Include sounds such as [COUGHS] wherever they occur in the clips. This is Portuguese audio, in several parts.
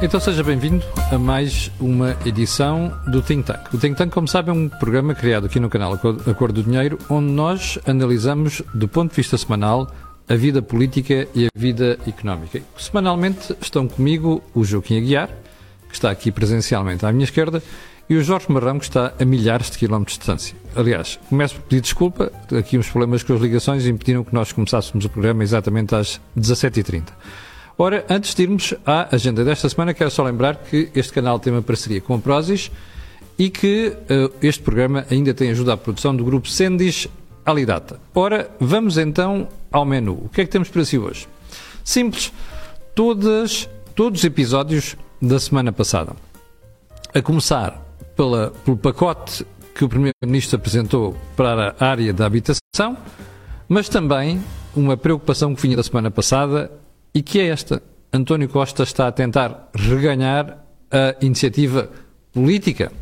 Então seja bem-vindo a mais uma edição do Think Tank. O Think Tank, como sabem, é um programa criado aqui no canal A Cor do Dinheiro, onde nós analisamos, do ponto de vista semanal, a vida política e a vida económica. Semanalmente estão comigo o Joaquim Aguiar, que está aqui presencialmente à minha esquerda, e o Jorge Marrão, que está a milhares de quilómetros de distância. Aliás, começo por pedir desculpa, aqui uns problemas com as ligações impediram que nós começássemos o programa exatamente às 17h30. Ora, antes de irmos à agenda desta semana, quero só lembrar que este canal tem uma parceria com a Prozis e que uh, este programa ainda tem ajuda à produção do grupo Sendis Alidata. Ora, vamos então ao menu. O que é que temos para si hoje? Simples. Todas, todos os episódios da semana passada. A começar pela, pelo pacote que o Primeiro-Ministro apresentou para a área da habitação, mas também uma preocupação que vinha da semana passada e que é esta. António Costa está a tentar reganhar a iniciativa política.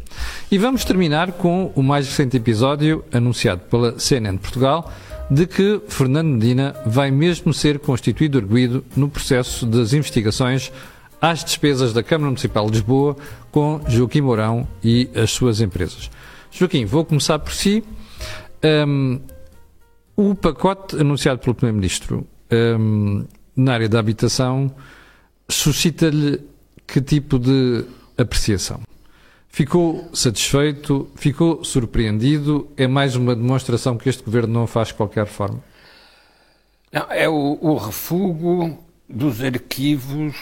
E vamos terminar com o mais recente episódio anunciado pela CNN de Portugal de que Fernando Medina vai mesmo ser constituído arguído no processo das investigações às despesas da Câmara Municipal de Lisboa com Joaquim Mourão e as suas empresas. Joaquim, vou começar por si. Um, o pacote anunciado pelo Primeiro-Ministro um, na área da habitação suscita-lhe que tipo de apreciação? Ficou satisfeito? Ficou surpreendido? É mais uma demonstração que este governo não faz de qualquer forma? Não, é o, o refúgio dos arquivos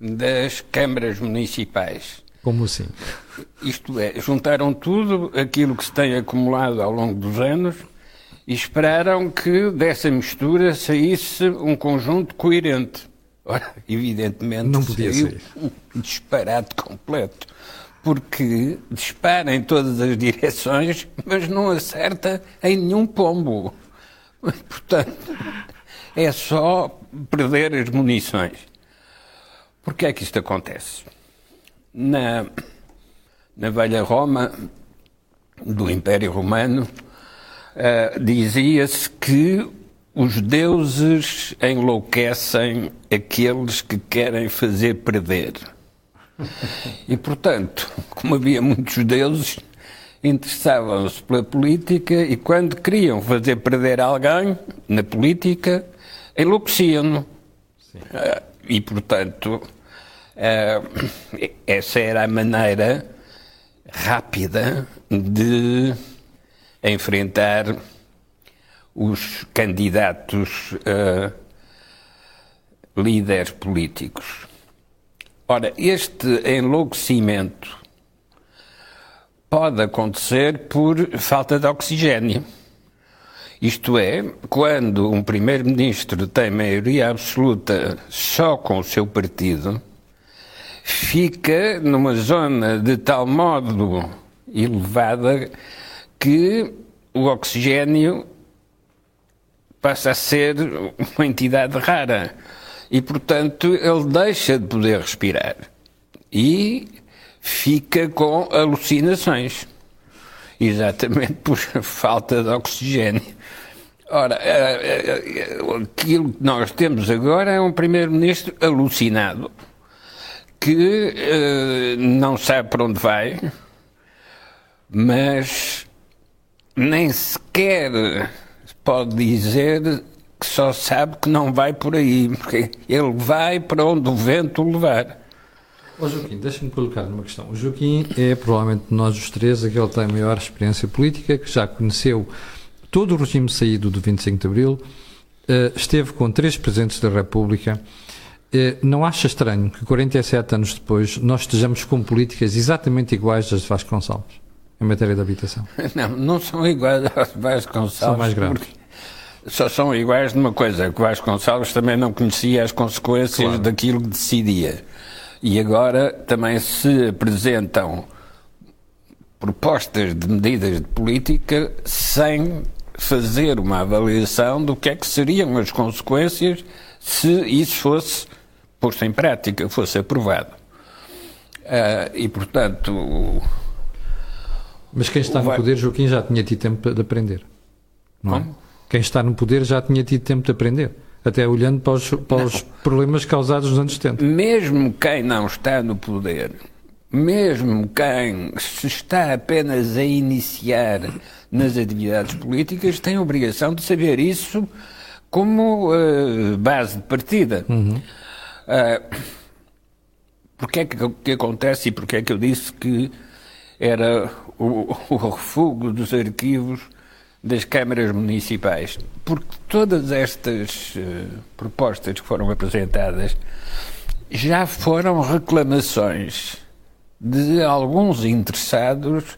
das câmaras municipais. Como assim? Isto é, juntaram tudo aquilo que se tem acumulado ao longo dos anos e esperaram que dessa mistura saísse um conjunto coerente. Ora, evidentemente, não podia ser um disparate completo, porque dispara em todas as direções, mas não acerta em nenhum pombo. Portanto, é só perder as munições. Porquê é que isto acontece? Na, na velha Roma do Império Romano, uh, dizia-se que os deuses enlouquecem aqueles que querem fazer perder. E, portanto, como havia muitos deuses, interessavam-se pela política e, quando queriam fazer perder alguém na política, enlouqueciam-no. Uh, e, portanto, uh, essa era a maneira rápida de enfrentar os candidatos uh, líderes políticos. Ora, este enlouquecimento pode acontecer por falta de oxigênio. Isto é, quando um primeiro-ministro tem maioria absoluta só com o seu partido, fica numa zona de tal modo elevada que o oxigênio passa a ser uma entidade rara e, portanto, ele deixa de poder respirar e fica com alucinações, exatamente por [LAUGHS] falta de oxigênio. Ora, eh, eh, aquilo que nós temos agora é um primeiro-ministro alucinado que uh, não sabe para onde vai, mas nem sequer pode dizer que só sabe que não vai por aí, porque ele vai para onde o vento o levar. Ó Joaquim, deixa-me colocar uma questão. O Joaquim é provavelmente de nós os três aquele que tem maior experiência política, que já conheceu todo o regime saído do 25 de Abril, eh, esteve com três presidentes da República. Eh, não acha estranho que 47 anos depois nós estejamos com políticas exatamente iguais às de Vasconcelos? Em matéria de habitação? [LAUGHS] Não, não são iguais aos Vasconcelos. São mais graves. Só são iguais numa coisa, que Vasconcelos também não conhecia as consequências claro. daquilo que decidia. E agora também se apresentam propostas de medidas de política sem fazer uma avaliação do que é que seriam as consequências se isso fosse posto em prática, fosse aprovado. Uh, e, portanto, mas quem está no poder, Joaquim, já tinha tido tempo de aprender. Não é? Quem está no poder já tinha tido tempo de aprender. até olhando para os, para os problemas causados nos anos 70. Mesmo quem não está no poder, mesmo quem se está apenas a iniciar nas atividades políticas, tem a obrigação de saber isso como uh, base de partida. Uhum. Uh, porque é que, que acontece e porque é que eu disse que era o, o refúgio dos arquivos das câmaras municipais. Porque todas estas uh, propostas que foram apresentadas já foram reclamações de alguns interessados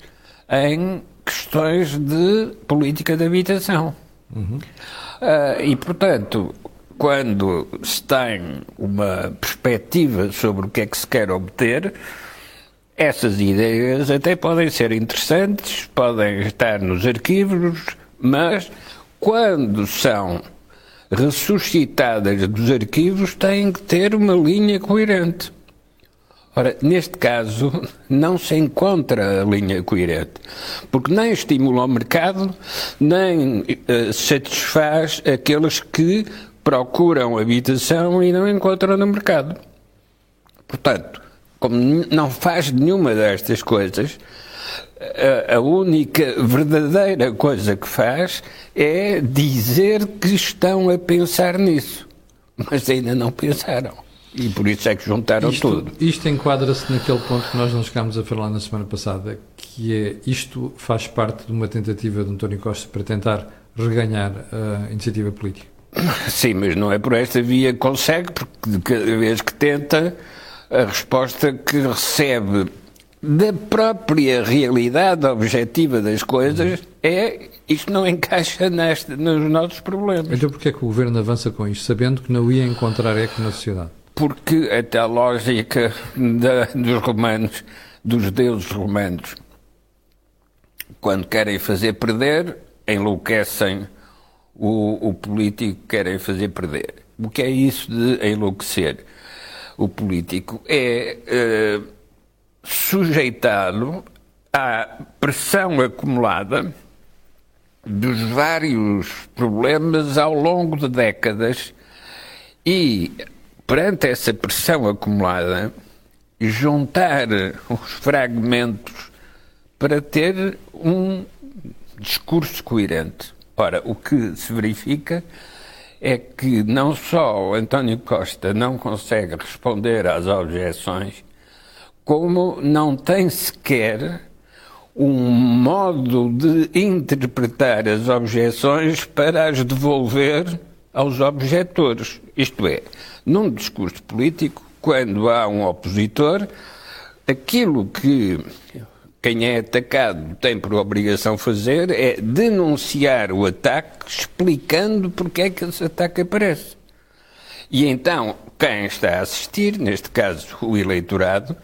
em questões de política de habitação. Uhum. Uh, e, portanto, quando se tem uma perspectiva sobre o que é que se quer obter, essas ideias até podem ser interessantes, podem estar nos arquivos, mas quando são ressuscitadas dos arquivos têm que ter uma linha coerente. Ora, neste caso, não se encontra a linha coerente, porque nem estimula o mercado, nem uh, satisfaz aqueles que procuram habitação e não encontram no mercado. Portanto, como não faz nenhuma destas coisas, a, a única verdadeira coisa que faz é dizer que estão a pensar nisso, mas ainda não pensaram. E por isso é que juntaram isto, tudo. Isto enquadra-se naquele ponto que nós não chegámos a falar na semana passada, que é isto faz parte de uma tentativa de António Costa para tentar reganhar a iniciativa política. Sim, mas não é por esta via que consegue, porque cada vez que tenta, a resposta que recebe da própria realidade objetiva das coisas é isto não encaixa neste, nos nossos problemas. Então porquê é que o Governo avança com isto, sabendo que não ia encontrar eco na sociedade? Porque até a lógica da, dos romanos, dos deuses romanos, quando querem fazer perder, enlouquecem o, o político querem fazer perder. O que é isso de enlouquecer? O político é uh, sujeitado à pressão acumulada dos vários problemas ao longo de décadas e, perante essa pressão acumulada, juntar os fragmentos para ter um discurso coerente. Ora, o que se verifica é que não só o António Costa não consegue responder às objeções, como não tem sequer um modo de interpretar as objeções para as devolver aos objetores. Isto é, num discurso político, quando há um opositor, aquilo que quem é atacado tem por obrigação fazer é denunciar o ataque, explicando porque é que esse ataque aparece. E então, quem está a assistir, neste caso o eleitorado,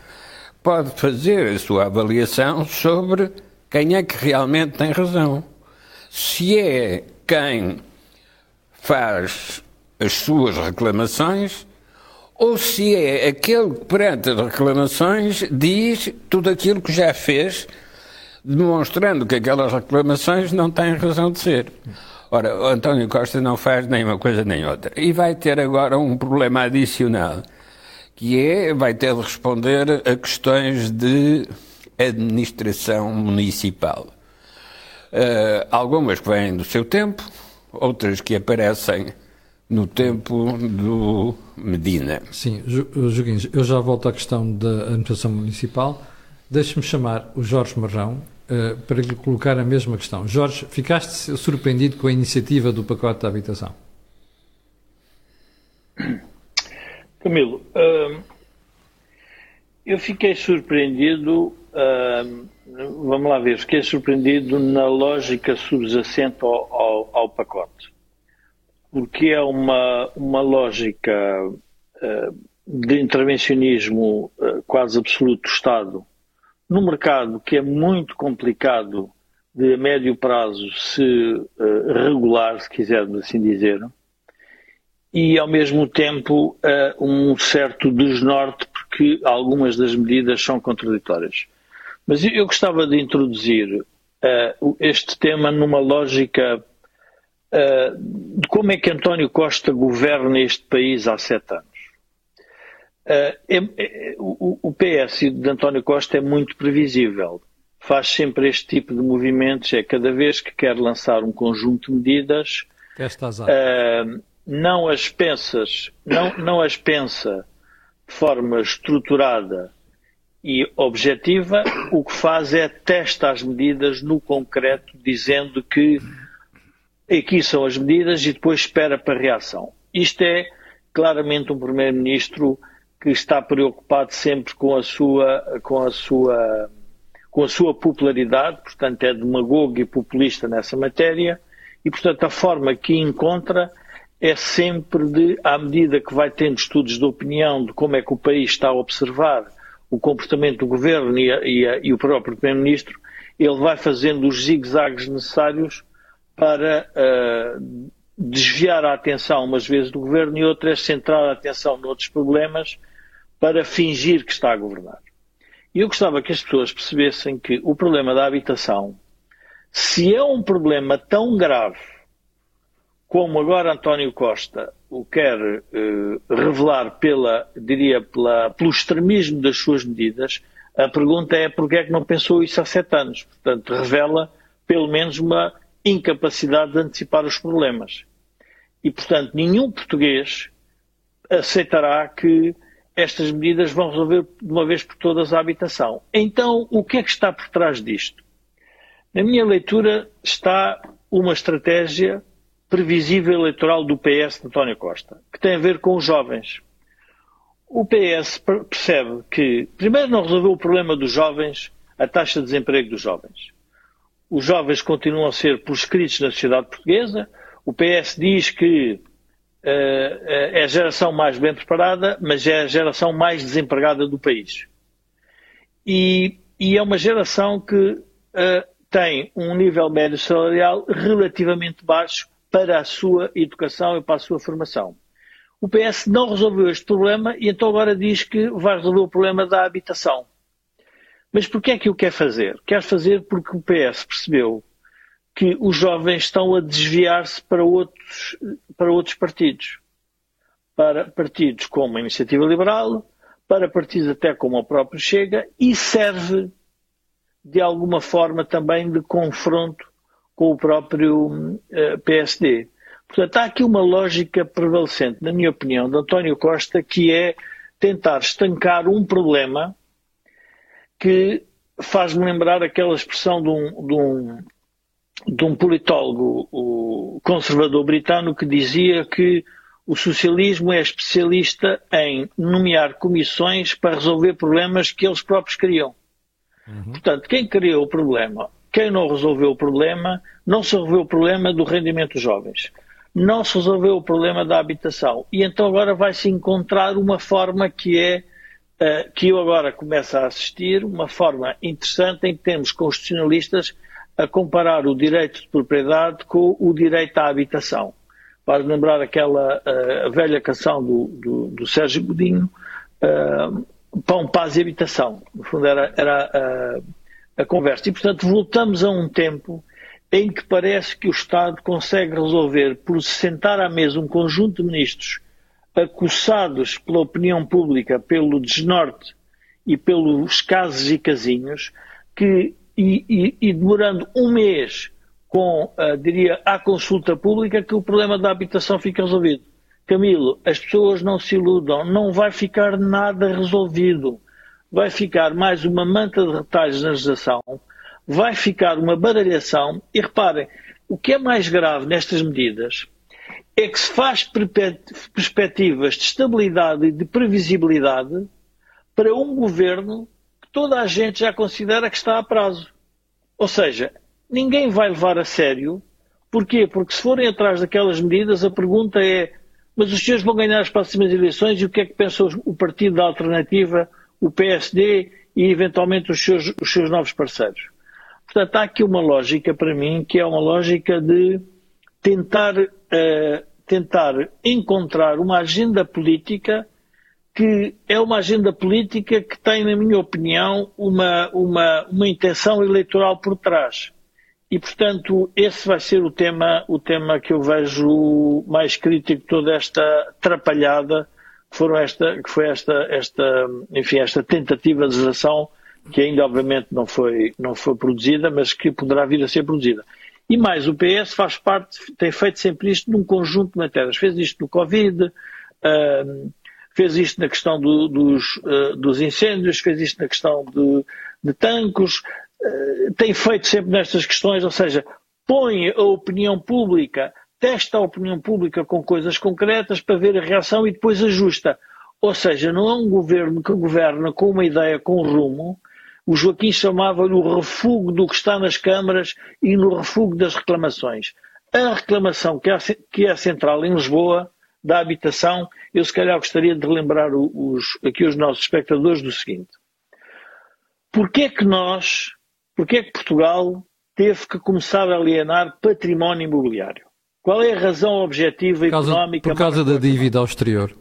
pode fazer a sua avaliação sobre quem é que realmente tem razão. Se é quem faz as suas reclamações ou se é aquele que, perante as reclamações, diz tudo aquilo que já fez, demonstrando que aquelas reclamações não têm razão de ser. Ora, o António Costa não faz nem uma coisa nem outra. E vai ter agora um problema adicional, que é, vai ter de responder a questões de administração municipal. Uh, algumas que vêm do seu tempo, outras que aparecem no tempo do Medina. Sim, Joguinhos, eu já volto à questão da administração municipal. Deixe-me chamar o Jorge Marrão uh, para lhe colocar a mesma questão. Jorge, ficaste surpreendido com a iniciativa do pacote da habitação? Camilo, uh, eu fiquei surpreendido, uh, vamos lá ver, fiquei surpreendido na lógica subjacente ao, ao, ao pacote porque é uma, uma lógica uh, de intervencionismo uh, quase absoluto do Estado no mercado que é muito complicado de a médio prazo se uh, regular, se quisermos assim dizer, e ao mesmo tempo um certo desnorte, porque algumas das medidas são contraditórias. Mas eu gostava de introduzir este tema numa lógica de como é que António Costa governa este país há sete anos. Uh, é, é, o, PS de António Costa é muito previsível. Faz sempre este tipo de movimentos. É cada vez que quer lançar um conjunto de medidas, uh, não as pensas, não, não as pensa de forma estruturada e objetiva. O que faz é testa as medidas no concreto, dizendo que aqui são as medidas e depois espera para a reação. Isto é claramente um primeiro-ministro que está preocupado sempre com a sua, com a sua, com a sua popularidade, portanto é demagogo e populista nessa matéria, e portanto a forma que encontra é sempre de, à medida que vai tendo estudos de opinião de como é que o país está a observar o comportamento do governo e, a, e, a, e o próprio Primeiro-Ministro, ele vai fazendo os zigue-zagues necessários para uh, desviar a atenção umas vezes do governo e outras centrar a atenção noutros problemas para fingir que está a governar. E eu gostava que as pessoas percebessem que o problema da habitação, se é um problema tão grave como agora António Costa o quer eh, revelar pela, diria, pela, pelo extremismo das suas medidas, a pergunta é porquê é que não pensou isso há sete anos. Portanto, revela pelo menos uma incapacidade de antecipar os problemas. E, portanto, nenhum português aceitará que estas medidas vão resolver de uma vez por todas a habitação. Então, o que é que está por trás disto? Na minha leitura, está uma estratégia previsível eleitoral do PS de António Costa, que tem a ver com os jovens. O PS percebe que, primeiro, não resolveu o problema dos jovens, a taxa de desemprego dos jovens. Os jovens continuam a ser proscritos na sociedade portuguesa. O PS diz que eh, é a geração mais bem preparada, mas é a geração mais desempregada do país. E, e é uma geração que uh, tem um nível médio salarial relativamente baixo para a sua educação e para a sua formação. O PS não resolveu este problema e então agora diz que vai resolver o problema da habitação. Mas porquê é que o quer fazer? Quer fazer porque o PS percebeu que os jovens estão a desviar-se para outros, para outros partidos. Para partidos como a Iniciativa Liberal, para partidos até como o próprio Chega, e serve de alguma forma também de confronto com o próprio uh, eh, PSD. Portanto, há aqui uma lógica prevalecente, na minha opinião, de António Costa, que é tentar estancar um problema que faz-me lembrar aquela expressão de um, de um, de um politólogo conservador britânico que dizia que o socialismo é especialista em nomear comissões para resolver problemas que eles próprios criam. Uhum. Portanto, quem criou o problema, quem não resolveu o problema, não se resolveu o problema do rendimento dos jovens. Não se resolveu o problema da habitação. E então agora vai-se encontrar uma forma que é que eu agora começo a assistir, uma forma interessante em que temos constitucionalistas a comparar o direito de propriedade com o direito à habitação. Para lembrar aquela uh, velha canção do, do, do Sérgio Godinho, uh, Pão, Paz e Habitação. No fundo era, era a conversa. E, portanto, voltamos a um tempo em que parece que o Estado consegue resolver por se sentar à mesa um conjunto de ministros acossados pela opinião pública, pelo desnorte e pelos casos e casinhos, que e, e, e demorando um mês com, uh, diria, a consulta pública, que o problema da habitação fica resolvido. Camilo, as pessoas não se iludam, não vai ficar nada resolvido. Vai ficar mais uma manta de retalhos na legislação, vai ficar uma baralhação. E reparem, o que é mais grave nestas medidas é que se faz perspectivas de estabilidade e de previsibilidade para um governo toda a gente já considera que está a prazo. Ou seja, ninguém vai levar a sério. Porquê? Porque se forem atrás daquelas medidas, a pergunta é: mas os senhores vão ganhar as próximas eleições e o que é que pensa o partido da alternativa, o PSD e eventualmente os seus, os seus novos parceiros? Portanto, há aqui uma lógica para mim que é uma lógica de tentar, uh, tentar encontrar uma agenda política que é uma agenda política que tem, na minha opinião, uma, uma, uma intenção eleitoral por trás, e, portanto, esse vai ser o tema, o tema que eu vejo mais crítico de toda esta atrapalhada que, foram esta, que foi esta, esta, enfim, esta tentativa de legislação que ainda, obviamente, não foi, não foi produzida, mas que poderá vir a ser produzida. E mais, o PS faz parte, tem feito sempre isto num conjunto de matérias. Fez isto no Covid, fez isto na questão do, dos, uh, dos, incêndios, fez isto na questão de, de tancos, uh, tem feito sempre nestas questões, ou seja, põe a opinião pública, testa a opinião pública com coisas concretas para ver a reação e depois ajusta. Ou seja, não é um governo que governa com uma ideia, com um rumo, o Joaquim chamava-lhe o refúgio do que está nas câmaras e no refúgio das reclamações. A reclamação que é, que é central em Lisboa, da habitação, eu se calhar gostaria de relembrar os, aqui os nossos espectadores do seguinte. Porquê é que nós, porquê é que Portugal teve que começar a alienar património imobiliário? Qual é a razão objetiva por causa, económica? Por causa da dívida ao exterior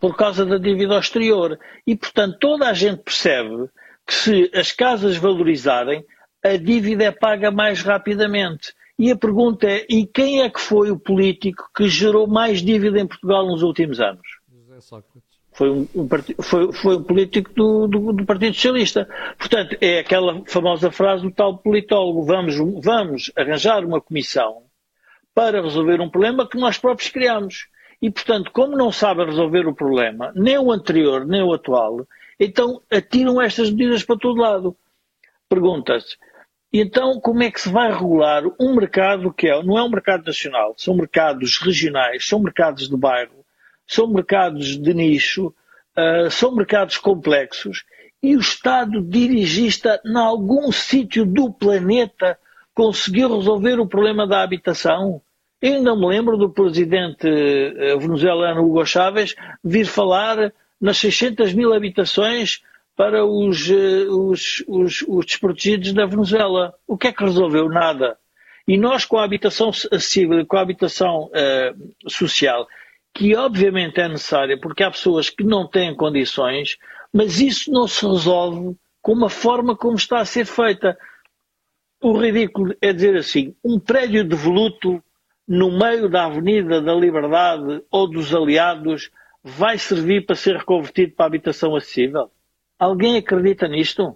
por causa da dívida ao exterior. E, portanto, toda a gente percebe que se as casas valorizarem, a dívida é paga mais rapidamente. E a pergunta é: e quem é que foi o político que gerou mais dívida em Portugal nos últimos anos? José Sócrates. Foi um, um, foi, foi um político do, do, do, Partido Socialista. Portanto, é aquela famosa frase do tal politólogo: vamos, vamos arranjar uma comissão para resolver um problema que nós próprios criamos. E, portanto, como não sabem resolver o problema, nem o anterior, nem o atual, então atiram estas medidas para todo lado. Pergunta-se, então como é que se vai regular um mercado que é, não é um mercado nacional, são mercados regionais, são mercados de bairro, são mercados de nicho, uh, são mercados complexos, e o Estado dirigista, em algum sítio do planeta, conseguiu resolver o problema da habitação? Eu ainda me lembro do presidente eh, venezuelano Hugo Chávez vir falar nas 600 mil habitações para os, eh, os, os, os desprotegidos da Venezuela. O que é que resolveu? Nada. E nós, com a habitação acessível, com a habitação uh, social, que obviamente é necessária, porque há pessoas que não têm condições, mas isso não se resolve com uma forma como está a ser feita. O ridículo é dizer assim, um prédio devoluto no meio da Avenida da Liberdade ou dos Aliados vai servir para ser reconvertido para habitação acessível? Alguém acredita nisto?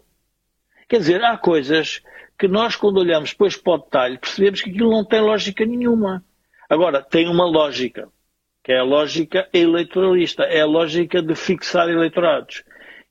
Quer dizer, há coisas que nós, quando olhamos depois para o detalhe, percebemos que aquilo não tem lógica nenhuma. Agora, tem uma lógica, que é a lógica eleitoralista, é a lógica de fixar eleitorados.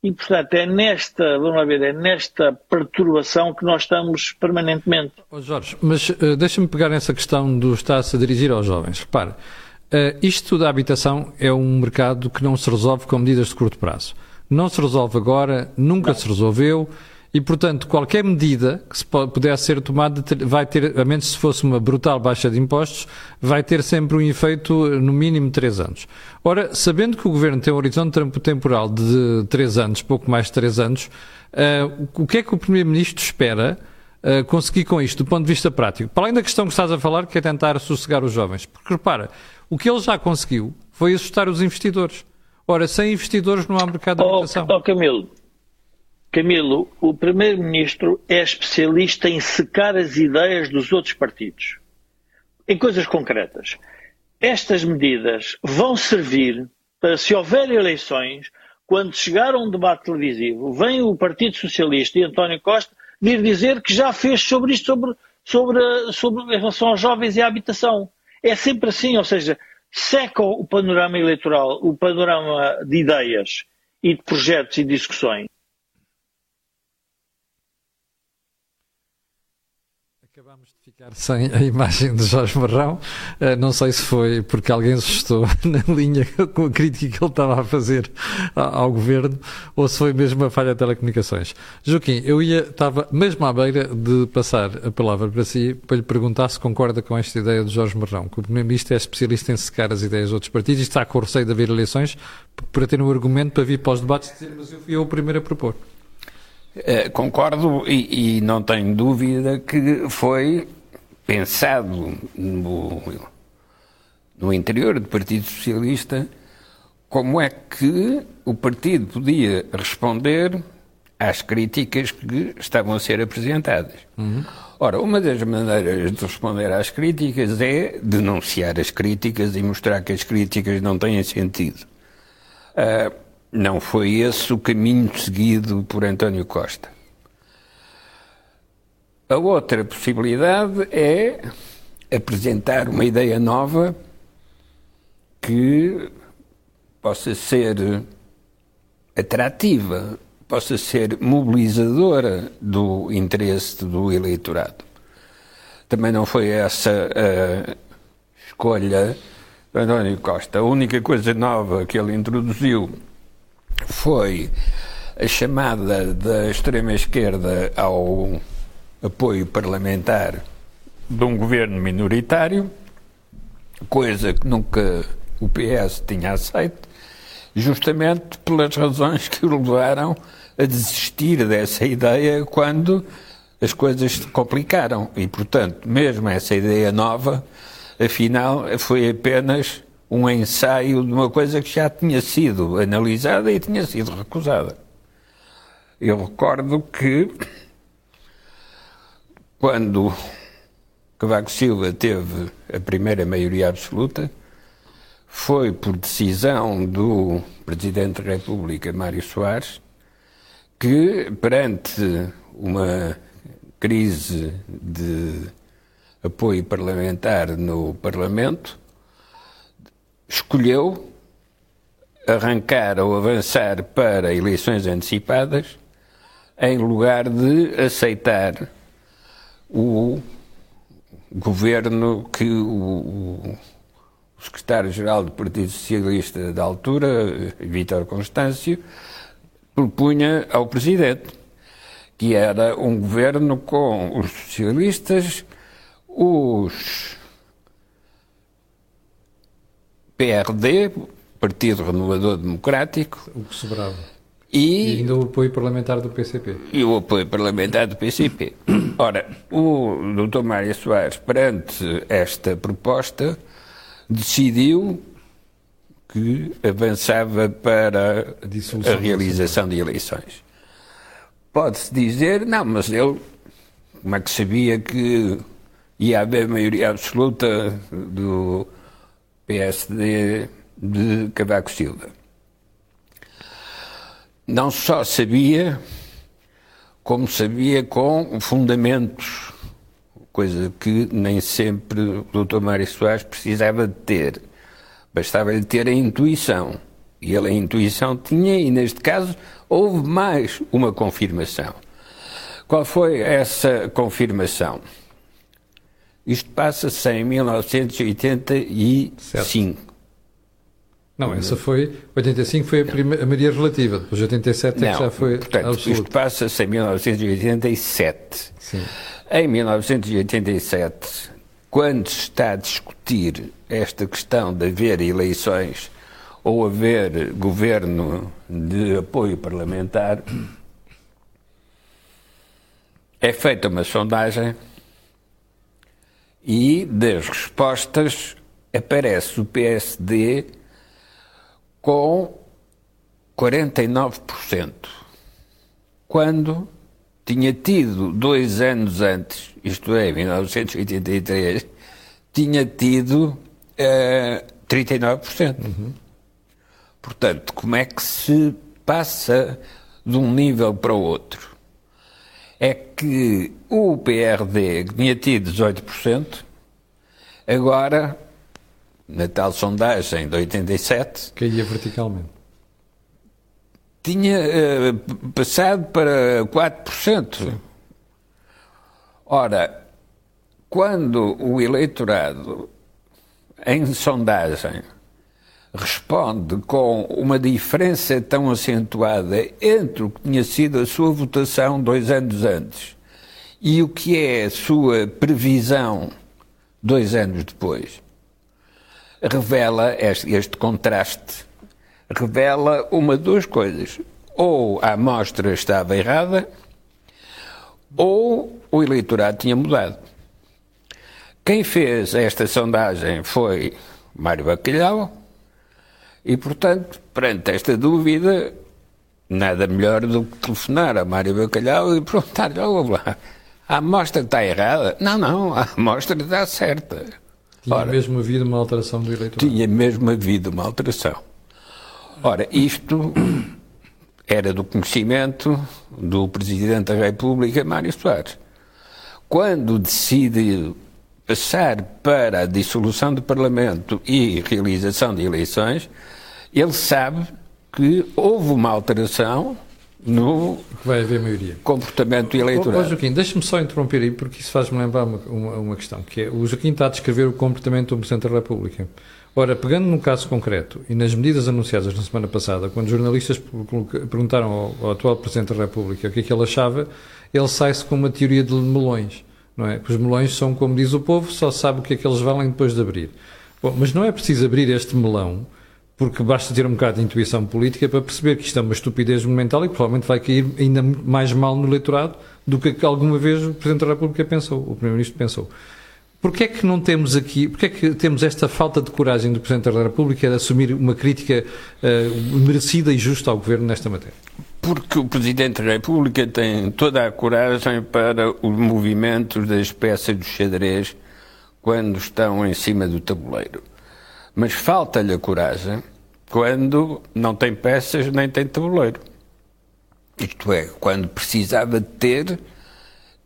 E, portanto, é nesta, vamos ver, é nesta perturbação que nós estamos permanentemente. Oh Jorge, mas uh, deixa-me pegar nessa questão do Estado-se a dirigir aos jovens. Repare, uh, isto da habitação é um mercado que não se resolve com medidas de curto prazo. Não se resolve agora, nunca não. se resolveu e, portanto, qualquer medida que se pudesse ser tomada vai ter, a menos se fosse uma brutal baixa de impostos, vai ter sempre um efeito no mínimo de três anos. Ora, sabendo que o Governo tem um horizonte temporal de três anos, pouco mais de três anos, uh, o que é que o Primeiro-Ministro espera uh, conseguir com isto, do ponto de vista prático? Para além da questão que estás a falar, que é tentar sossegar os jovens. Porque, repara, o que ele já conseguiu foi assustar os investidores. Ora, sem investidores não há mercado de habitação. Oh, oh Camilo, Camilo, o Primeiro-Ministro é especialista em secar as ideias dos outros partidos. Em coisas concretas. Estas medidas vão servir para, se houver eleições, quando chegar a um debate televisivo, vem o Partido Socialista e António Costa vir dizer que já fez sobre isto, sobre, sobre, sobre em relação aos jovens e à habitação. É sempre assim, ou seja, seca o panorama eleitoral, o panorama de ideias e de projetos e discussões Acabámos de ficar sem a imagem de Jorge Marrão. Uh, não sei se foi porque alguém assustou [LAUGHS] na linha com a crítica que ele estava a fazer ao, governo ou se foi mesmo uma falha de telecomunicações. Joaquim, eu ia, estava mesmo à beira de passar a palavra para si para lhe perguntar se concorda com esta ideia de Jorge Marrão, que o Primeiro-Ministro é especialista em secar as ideias de outros partidos e está com receio de haver eleições para ter um argumento para vir para os debates e dizer, mas eu fui eu o primeiro a propor. É, concordo e, e, não tenho dúvida que foi pensado no, no interior do Partido Socialista como é que o partido podia responder às críticas que estavam a ser apresentadas. Uhum. Ora, uma das maneiras de responder às críticas é denunciar as críticas e mostrar que as críticas não têm sentido. Uh, não foi esse o caminho seguido por António Costa. A outra possibilidade é apresentar uma ideia nova que possa ser atrativa, possa ser mobilizadora do interesse do eleitorado. Também não foi essa a escolha de António Costa. A única coisa nova que ele introduziu foi a chamada da extrema-esquerda ao apoio parlamentar de um governo minoritário, coisa que nunca o PS tinha aceito, justamente pelas razões que o levaram a desistir dessa ideia quando as coisas se complicaram. E, portanto, mesmo essa ideia nova, afinal, foi apenas um ensaio de uma coisa que já tinha sido analisada e tinha sido recusada. Eu recordo que, quando Cavaco Silva teve a primeira maioria absoluta, foi por decisão do Presidente da República, Mário Soares, que, perante uma crise de apoio parlamentar no Parlamento, escolheu arrancar ou avançar para eleições antecipadas em lugar de aceitar o governo que o, secretário-geral do Partido Socialista da altura, Vítor Constâncio, propunha ao Presidente, que era um governo com os socialistas, os PRD, Partido Renovador Democrático. O que sobrava. E, e ainda o apoio parlamentar do PCP. E o apoio parlamentar do PCP. [COUGHS] Ora, o Dr. Mário Soares, perante esta proposta, decidiu que avançava para a, a realização de eleições. Pode-se dizer, não, mas ele, como é que sabia que ia haver maioria absoluta do PSD de Cavaco Silva? Não só sabia, como sabia com fundamentos coisa que nem sempre o Dr. Mário Soares precisava de ter. Bastava-lhe ter a intuição. E ele a intuição tinha, e neste caso houve mais uma confirmação. Qual foi essa confirmação? Isto passa-se em 1985. Não, essa foi. 85 foi a, primeira, a maioria relativa, depois 87 é que já foi portanto, absoluto. Isto passa-se em 1987. Sim. Em 1987, quando se está a discutir esta questão de haver eleições ou haver governo de apoio parlamentar, é feita uma sondagem e das respostas aparece o PSD com 49%, quando tinha tido dois anos antes, isto é, 1983, tinha tido uh, eh, 39%. Uhum. Portanto, como é que se passa de um nível para o outro? É que o PRD, que tinha tido 18%, agora, na tal sondagem de 87... Caía verticalmente tinha uh, passado para 4%. Sim. Ora, quando o eleitorado, em sondagem, responde com uma diferença tão acentuada entre o que tinha sido a sua votação dois anos antes e o que é a sua previsão dois anos depois, revela este, este contraste revela uma de duas coisas. Ou a amostra estava errada, ou o eleitorado tinha mudado. Quem fez esta sondagem foi Mário Bacalhau, e, portanto, perante esta dúvida, nada melhor do que telefonar a Mário Bacalhau e perguntar-lhe, oh, lá, a amostra está errada? Não, não, a amostra está certa. Tinha Ora, mesmo havido uma alteração do eleitorado. Tinha mesmo havido uma alteração. Ora, isto era do conhecimento do Presidente da República, Mário Soares. Quando decide passar para a dissolução do Parlamento e realização de eleições, ele sabe que houve uma alteração no vai haver maioria. comportamento eleitoral. Ô, Joaquim, deixe-me só interromper aí, porque isso faz-me lembrar uma, uma, uma, questão, que é, o Joaquim está a descrever o comportamento do Presidente da República. Ora, pegando num caso concreto e nas medidas anunciadas na semana passada, quando jornalistas perguntaram ao, ao atual Presidente da República o que é que ele achava, ele sai-se com uma teoria de melões, não é? Os melões são, como diz o povo, só sabe o que é que eles valem depois de abrir. Bom, mas não é preciso abrir este melão porque basta ter um bocado de intuição política para perceber que isto é uma estupidez monumental e provavelmente vai cair ainda mais mal no eleitorado do que alguma vez o Presidente da República pensou, o Primeiro-Ministro pensou. Porquê é que não temos aqui, porquê é que temos esta falta de coragem do Presidente da República de assumir uma crítica uh, merecida e justa ao Governo nesta matéria? Porque o Presidente da República tem toda a coragem para os movimentos das peças do xadrez quando estão em cima do tabuleiro. Mas falta-lhe a coragem quando não tem peças nem tem tabuleiro. Isto é, quando precisava ter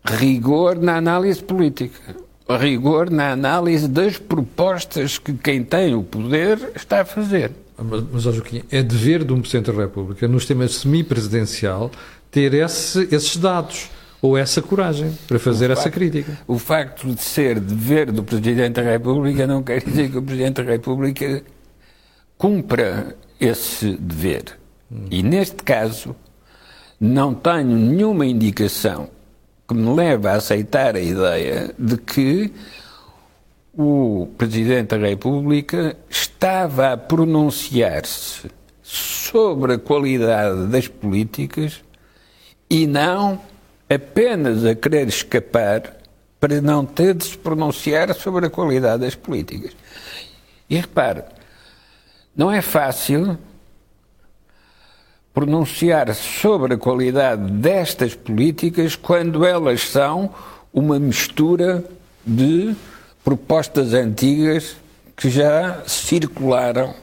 rigor na análise política, rigor na análise das propostas que quem tem o poder está a fazer. Mas, mas Joaquim, é dever de um Presidente da República, no sistema semipresidencial, ter esse, esses dados ou essa coragem para fazer essa crítica. O facto de ser dever do Presidente da República não quer dizer que o Presidente da República cumpra esse dever. Hum. E neste caso, não tenho nenhuma indicação que me leve a aceitar a ideia de que o Presidente da República estava a pronunciar-se sobre a qualidade das políticas e não apenas a querer escapar para não ter de se pronunciar sobre a qualidade das políticas. E repare, não é fácil pronunciar sobre a qualidade destas políticas quando elas são uma mistura de propostas antigas que já circularam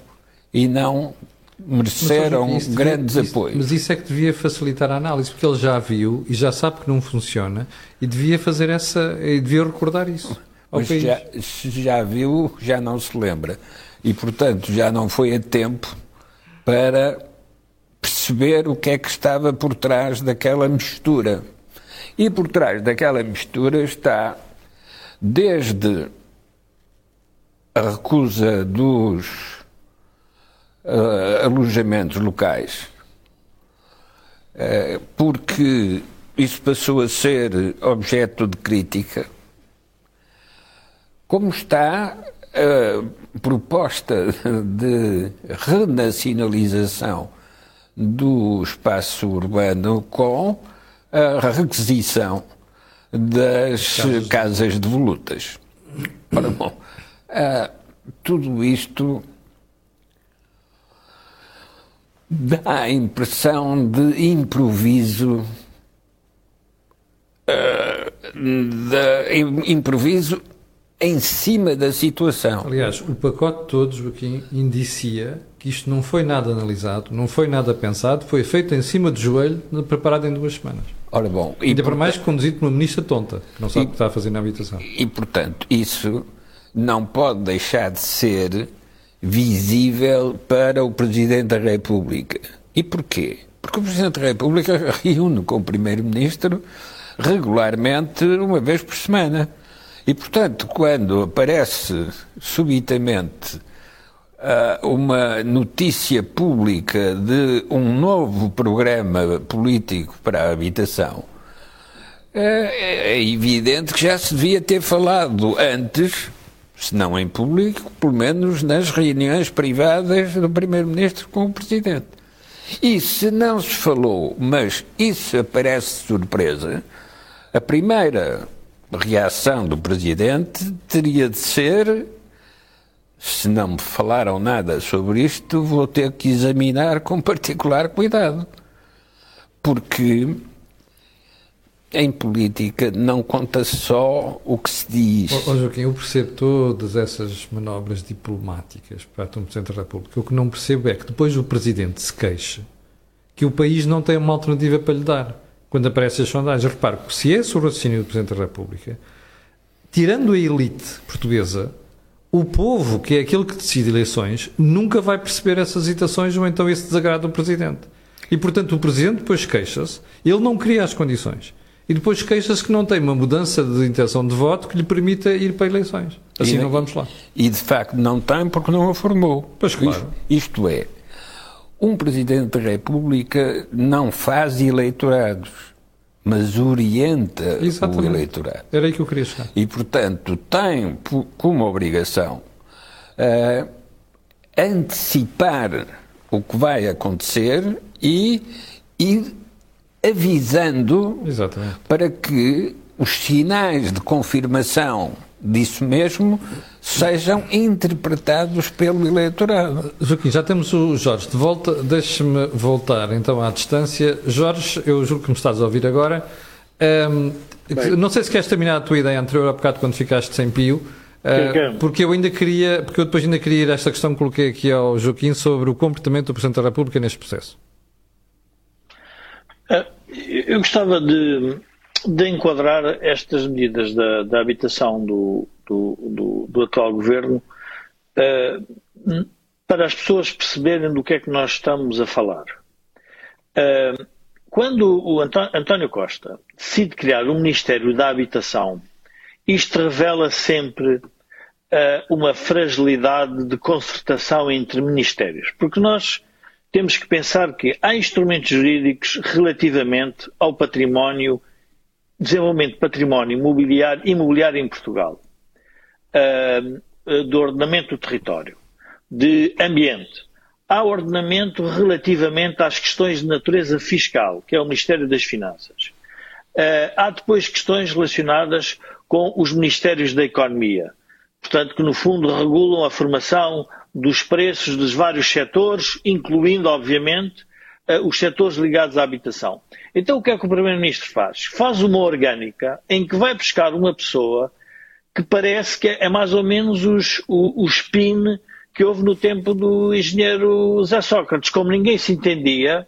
e não mereceram mas, grandes apoios. Mas isso é que devia facilitar a análise, porque ele já viu e já sabe que não funciona e devia fazer essa, e devia recordar isso. Mas já, se já viu, já não se lembra e, portanto, já não foi a tempo para perceber o que é que estava por trás daquela mistura. E por trás daquela mistura está desde a recusa dos uh, alojamentos locais, uh, porque isso passou a ser objeto de crítica, como está a proposta de renacionalização do espaço urbano com a requisição das casas, casas de volutas. Ora, bom, uh, tudo isto dá a impressão de improviso, uh, de improviso em cima da situação. Aliás, o pacote todo, Joaquim, indicia que isto não foi nada analisado, não foi nada pensado, foi feito em cima de joelho, preparado em duas semanas. Ora bom, e ainda por mais conduzido por uma ministra tonta, que não sabe e, o que está a fazer na habitação. E, portanto, isso não pode deixar de ser visível para o Presidente da República. E porquê? Porque o Presidente da República [LAUGHS] reúne com o Primeiro-Ministro regularmente, uma vez por semana. E, portanto, quando aparece subitamente uh, uma notícia pública de um novo programa político para a habitação, é, é evidente que já se devia ter falado antes, se não em público, pelo menos nas reuniões privadas do Primeiro-Ministro com o Presidente. E se não se falou, mas isso aparece de surpresa, a primeira reação do Presidente teria de ser: se não me falaram nada sobre isto, vou ter que examinar com particular cuidado. porque em política não conta só o que se diz. Oh Joaquim, eu percebo todas essas manobras diplomáticas para o Presidente da República. O que não percebo é que depois o Presidente se queixe que o país não tem uma alternativa para lhe dar. Quando aparecem as sondagens, repare que se é esse o raciocínio do Presidente da República, tirando a elite portuguesa, o povo, que é aquele que decide eleições, nunca vai perceber essas hesitações ou então esse desagrado do Presidente. E, portanto, o Presidente depois queixa-se, ele não cria as condições. E depois queixa-se que não tem uma mudança de intenção de voto que lhe permita ir para eleições. Assim e, não vamos lá. E de facto não tem porque não a formou. Pois claro. Isto, isto é, um Presidente da República não faz eleitorados, mas orienta Exatamente. o eleitorado. Era aí que eu queria chegar. E, portanto, tem como obrigação uh, antecipar o que vai acontecer e ir avisando Exatamente. para que os sinais de confirmação disso mesmo sejam interpretados pelo eleitorado. Joaquim, já temos o Jorge de volta. Deixe-me voltar então à distância. Jorge, eu juro que me estás a ouvir agora. Um, não sei se queres terminar a tua ideia anterior a bocado quando ficaste sem pio. Uh, porque eu ainda queria, porque eu depois ainda queria ir a esta questão que coloquei aqui ao Joaquim sobre o comportamento do Presidente da República neste processo. Eu gostava de, de enquadrar estas medidas da, da habitação do, do, do, do, atual governo uh, para as pessoas perceberem do que é que nós estamos a falar. Uh, quando o António Costa decide criar um Ministério da Habitação, isto revela sempre uh, uma fragilidade de concertação entre ministérios, porque nós temos que pensar que há instrumentos jurídicos relativamente ao património desenvolvimento de património imobiliário, imobiliário em Portugal, uh, do ordenamento do território, de ambiente. Há ordenamento relativamente às questões de natureza fiscal, que é o Ministério das Finanças. Uh, há depois questões relacionadas com os Ministérios da Economia, portanto, que no fundo regulam a formação dos preços dos vários setores, incluindo, obviamente, uh, os setores ligados à habitação. Então o que é que o Primeiro-Ministro faz? Faz uma orgânica em que vai buscar uma pessoa que parece que é mais ou menos os, o, o spin que houve no tempo do engenheiro Zé Sócrates. Como ninguém se entendia,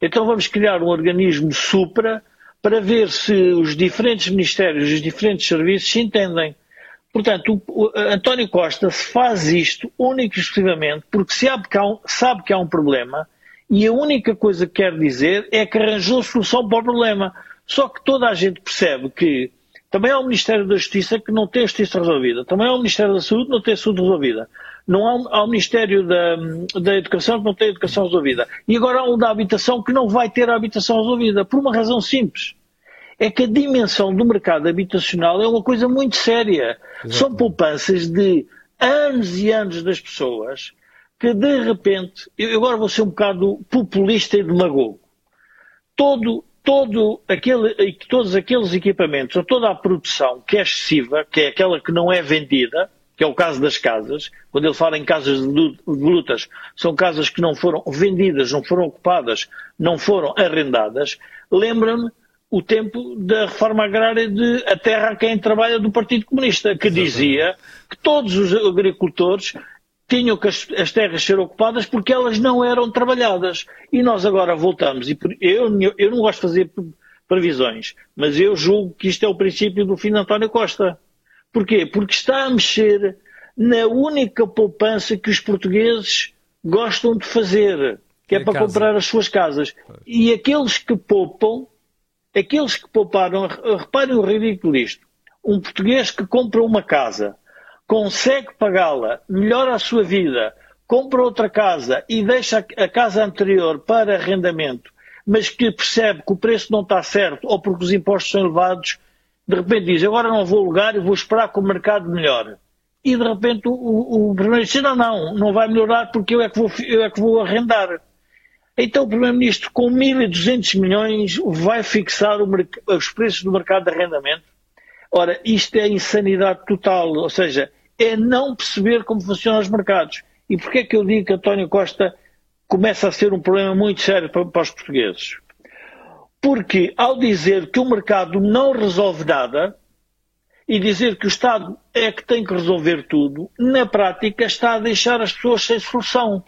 então vamos criar um organismo supra para ver se os diferentes ministérios, os diferentes serviços se entendem. Portanto, o, o António Costa faz isto único e exclusivamente porque sabe que, há um, sabe que há um problema e a única coisa que quer dizer é que arranjou solução para o problema. Só que toda a gente percebe que também há o Ministério da Justiça que não tem a justiça resolvida, também há o Ministério da Saúde que não tem a saúde resolvida, não há, há o Ministério da, da Educação que não tem a educação resolvida, e agora há o da Habitação que não vai ter a habitação resolvida, por uma razão simples. É que a dimensão do mercado habitacional é uma coisa muito séria. São poupanças de anos e anos das pessoas que de repente, eu agora vou ser um bocado populista e demagogo, todo, todo aquele, todos aqueles equipamentos, ou toda a produção que é excessiva, que é aquela que não é vendida, que é o caso das casas, quando ele fala em casas de lutas, são casas que não foram vendidas, não foram ocupadas, não foram arrendadas, lembra-me o tempo da reforma agrária de a terra a quem trabalha do Partido Comunista, que dizia que todos os agricultores tinham que as, as, terras ser ocupadas porque elas não eram trabalhadas. E nós agora voltamos, e eu, eu não gosto de fazer previsões, mas eu julgo que isto é o princípio do fim de António Costa. Porquê? Porque está a mexer na única poupança que os portugueses gostam de fazer, que é, é para casa. comprar as suas casas. E aqueles que poupam, aqueles que pouparam, reparem o ridículo disto. Um português que compra uma casa consegue pagá-la, melhora a sua vida, compra outra casa e deixa a casa anterior para arrendamento, mas que percebe que o preço não está certo ou porque os impostos são elevados, de repente diz, agora não vou alugar e vou esperar que o mercado melhore. E de repente o, o Primeiro-Ministro diz, não, não, não vai melhorar porque eu é que vou, eu é que vou arrendar. Então o Primeiro-Ministro, com 1.200 milhões, vai fixar os preços do mercado de arrendamento. Ora, isto é insanidade total, ou seja, é não perceber como funcionam os mercados. E porquê é que eu digo que António Costa começa a ser um problema muito sério para, para os portugueses? Porque ao dizer que o mercado não resolve nada e dizer que o Estado é que tem que resolver tudo, na prática está a deixar as pessoas sem solução.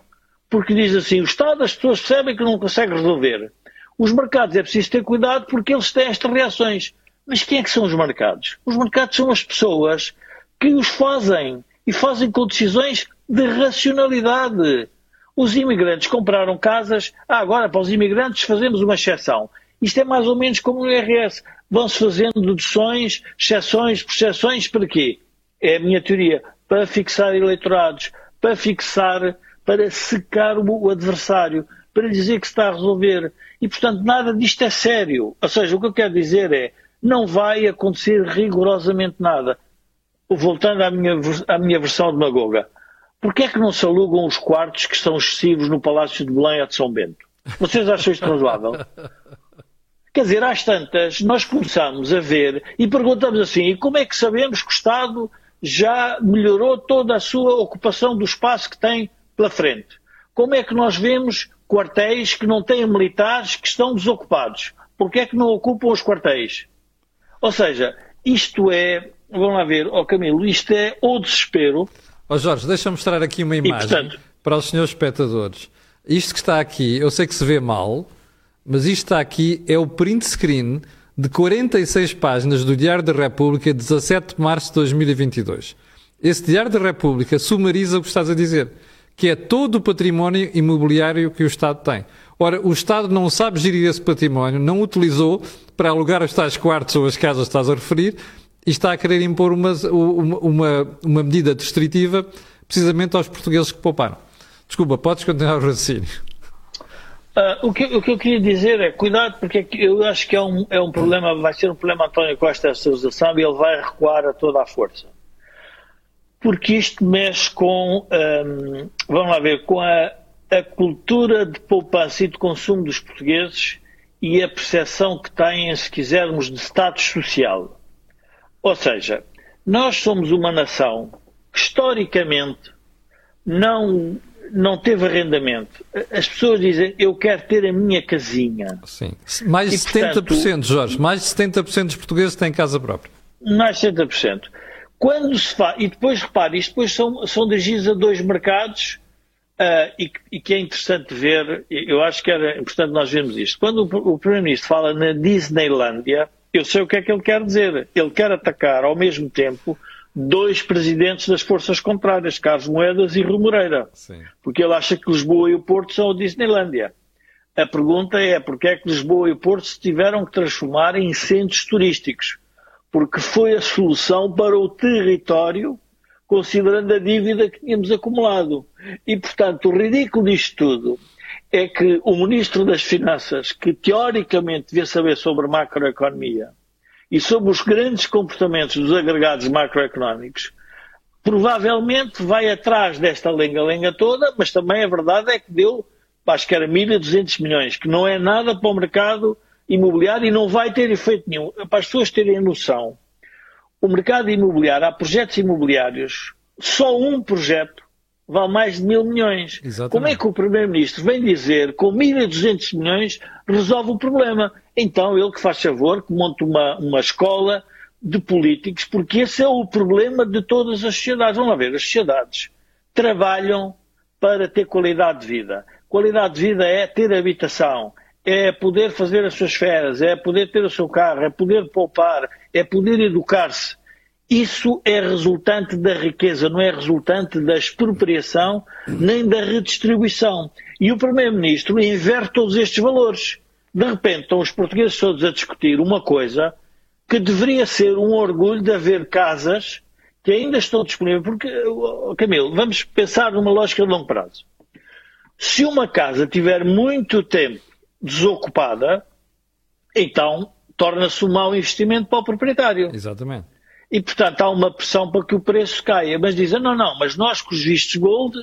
Porque diz assim, o Estado, as pessoas percebem que não consegue resolver. Os mercados é preciso ter cuidado porque eles têm estas reações. Mas quem é que são os mercados? Os mercados são as pessoas que os fazem e fazem com decisões de racionalidade. Os imigrantes compraram casas, ah, agora para os imigrantes fazemos uma exceção. Isto é mais ou menos como no IRS. Vão-se fazendo deduções, exceções, exceções para quê? É a minha teoria. Para fixar eleitorados, para fixar, para secar o adversário, para dizer que se está a resolver. E, portanto, nada disto é sério. Ou seja, o que eu quero dizer é, não vai acontecer rigorosamente nada. Voltando à minha, à minha versão demagoga, porquê é que não se alugam os quartos que são excessivos no Palácio de Belém ou de São Bento? Vocês acham isto razoável? Quer dizer, às tantas, nós começamos a ver e perguntamos assim, e como é que sabemos que o Estado já melhorou toda a sua ocupação do espaço que tem pela frente? Como é que nós vemos quartéis que não têm militares que estão desocupados? Porquê é que não ocupam os quartéis? Ou seja, isto é, vamos lá ver, ó oh Camilo, isto é o desespero. Ó oh Jorge, deixa-me mostrar aqui uma imagem e, portanto, para os senhores espectadores. Isto que está aqui, eu sei que se vê mal, mas isto está aqui, é o print screen de 46 páginas do Diário da República, 17 de março de 2022. Esse Diário da República sumariza o que estás a dizer, que é todo o património imobiliário que o Estado tem. Ora, o Estado não sabe gerir esse património, não utilizou para alugar os tais quartos ou as casas que estás a referir e está a querer impor uma, uma, uma medida restritiva precisamente aos portugueses que pouparam. Desculpa, podes continuar o raciocínio. Uh, o, que, o, que, eu queria dizer é, cuidado, porque eu acho que é um, é um problema, vai ser um problema António Costa esta legislação e ele vai recuar a toda a força. Porque isto mexe com, um, vamos lá ver, com a, a cultura de poupança e de consumo dos portugueses e a percepção que têm, se quisermos, de status social. Ou seja, nós somos uma nação que historicamente não, não teve arrendamento. As pessoas dizem, eu quero ter a minha casinha. Sim. Mais de 70%, portanto, Jorge, mais de 70% dos portugueses têm casa própria. Mais de 70%. Quando se faz, e depois repare, isto depois são, são dirigidos a dois mercados Uh, e, e, que é interessante ver, eu acho que era importante nós vermos isto. Quando o, o Primeiro-Ministro fala na Disneylândia, eu sei o que é que ele quer dizer. Ele quer atacar ao mesmo tempo dois presidentes das forças contrárias, Carlos Moedas e Rui Moreira. Sim. Porque ele acha que Lisboa e o Porto são a Disneylândia. A pergunta é porque é que Lisboa e o Porto se tiveram que transformar em centros turísticos? Porque foi a solução para o território considerando a dívida que tínhamos acumulado. E, portanto, o ridículo disto tudo é que o Ministro das Finanças, que teoricamente devia saber sobre macroeconomia e sobre os grandes comportamentos dos agregados macroeconómicos, provavelmente vai atrás desta lenga-lenga toda, mas também a verdade é que deu, acho que era 1.200 milhões, que não é nada para o mercado imobiliário e não vai ter efeito nenhum. Para as pessoas terem noção, o mercado imobiliário, há projetos imobiliários, só um projeto vale mais de mil milhões. Exatamente. Como é que o Primeiro-Ministro vem dizer com 1.200 milhões resolve o problema? Então ele que faz favor, que monte uma, uma escola de políticos, porque esse é o problema de todas as sociedades. Vamos lá ver, as sociedades trabalham para ter qualidade de vida. Qualidade de vida é ter habitação, é poder fazer as suas férias, é poder ter o seu carro, é poder poupar, é poder educar-se. Isso é resultante da riqueza, não é resultante da expropriação nem da redistribuição. E o Primeiro-Ministro inverte todos estes valores. De repente estão os portugueses todos a discutir uma coisa que deveria ser um orgulho de haver casas que ainda estão disponíveis. Porque, Camilo, vamos pensar numa lógica de longo prazo. Se uma casa tiver muito tempo desocupada, então torna-se um mau investimento para o proprietário. Exatamente. E, portanto, há uma pressão para que o preço caia. Mas dizem, não, não, mas nós com os vistos gold,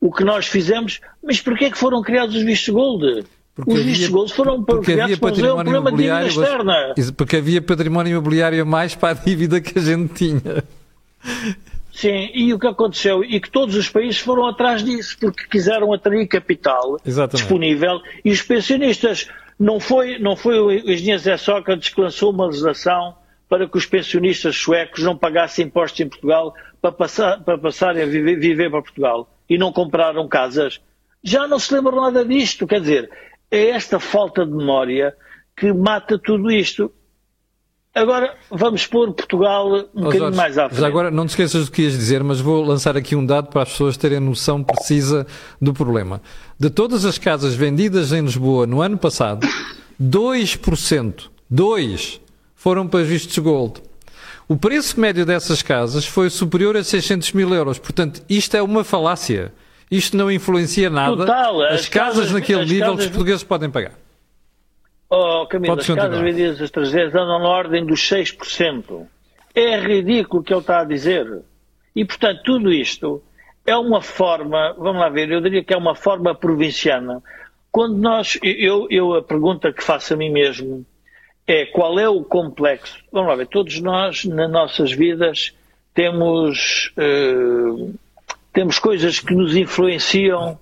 o que nós fizemos... Mas porquê é que foram criados os vistos gold? Porque os vistos gold foram criados para resolver o problema de dívida externa. Porque havia património imobiliário a mais para a [LAUGHS] dívida que a gente tinha. Sim, e o que aconteceu? E que todos os países foram atrás disso, porque quiseram atrair capital Exatamente. disponível e os pensionistas Não foi, não foi o engenheiro Zé Sócrates que lançou uma legislação para que os pensionistas suecos não pagassem impostos em Portugal para, passar, para passarem a viver, viver para Portugal e não compraram casas. Já não se lembra nada disto. Quer dizer, é esta falta de memória que mata tudo isto. Agora vamos pôr Portugal um oh, bocadinho Jorge, mais à frente. agora não te esqueças do que ias dizer, mas vou lançar aqui um dado para as pessoas terem noção precisa do problema. De todas as casas vendidas em Lisboa no ano passado, 2%, 2% foram para vistos gold. O preço médio dessas casas foi superior a 600 mil euros. Portanto, isto é uma falácia. Isto não influencia nada. Total, as, as casas, casas, naquele nível casas... que os portugueses podem pagar. Oh, Camilo, as casas vendidas estrangeiras andam na ordem dos 6%. É ridículo o que ele está a dizer. E, portanto, tudo isto é uma forma, vamos lá ver, eu diria que é uma forma provinciana. Quando nós, eu, eu a pergunta que faço a mim mesmo é qual é o complexo. Vamos lá ver, todos nós, nas nossas vidas, temos, uh, temos coisas que nos influenciam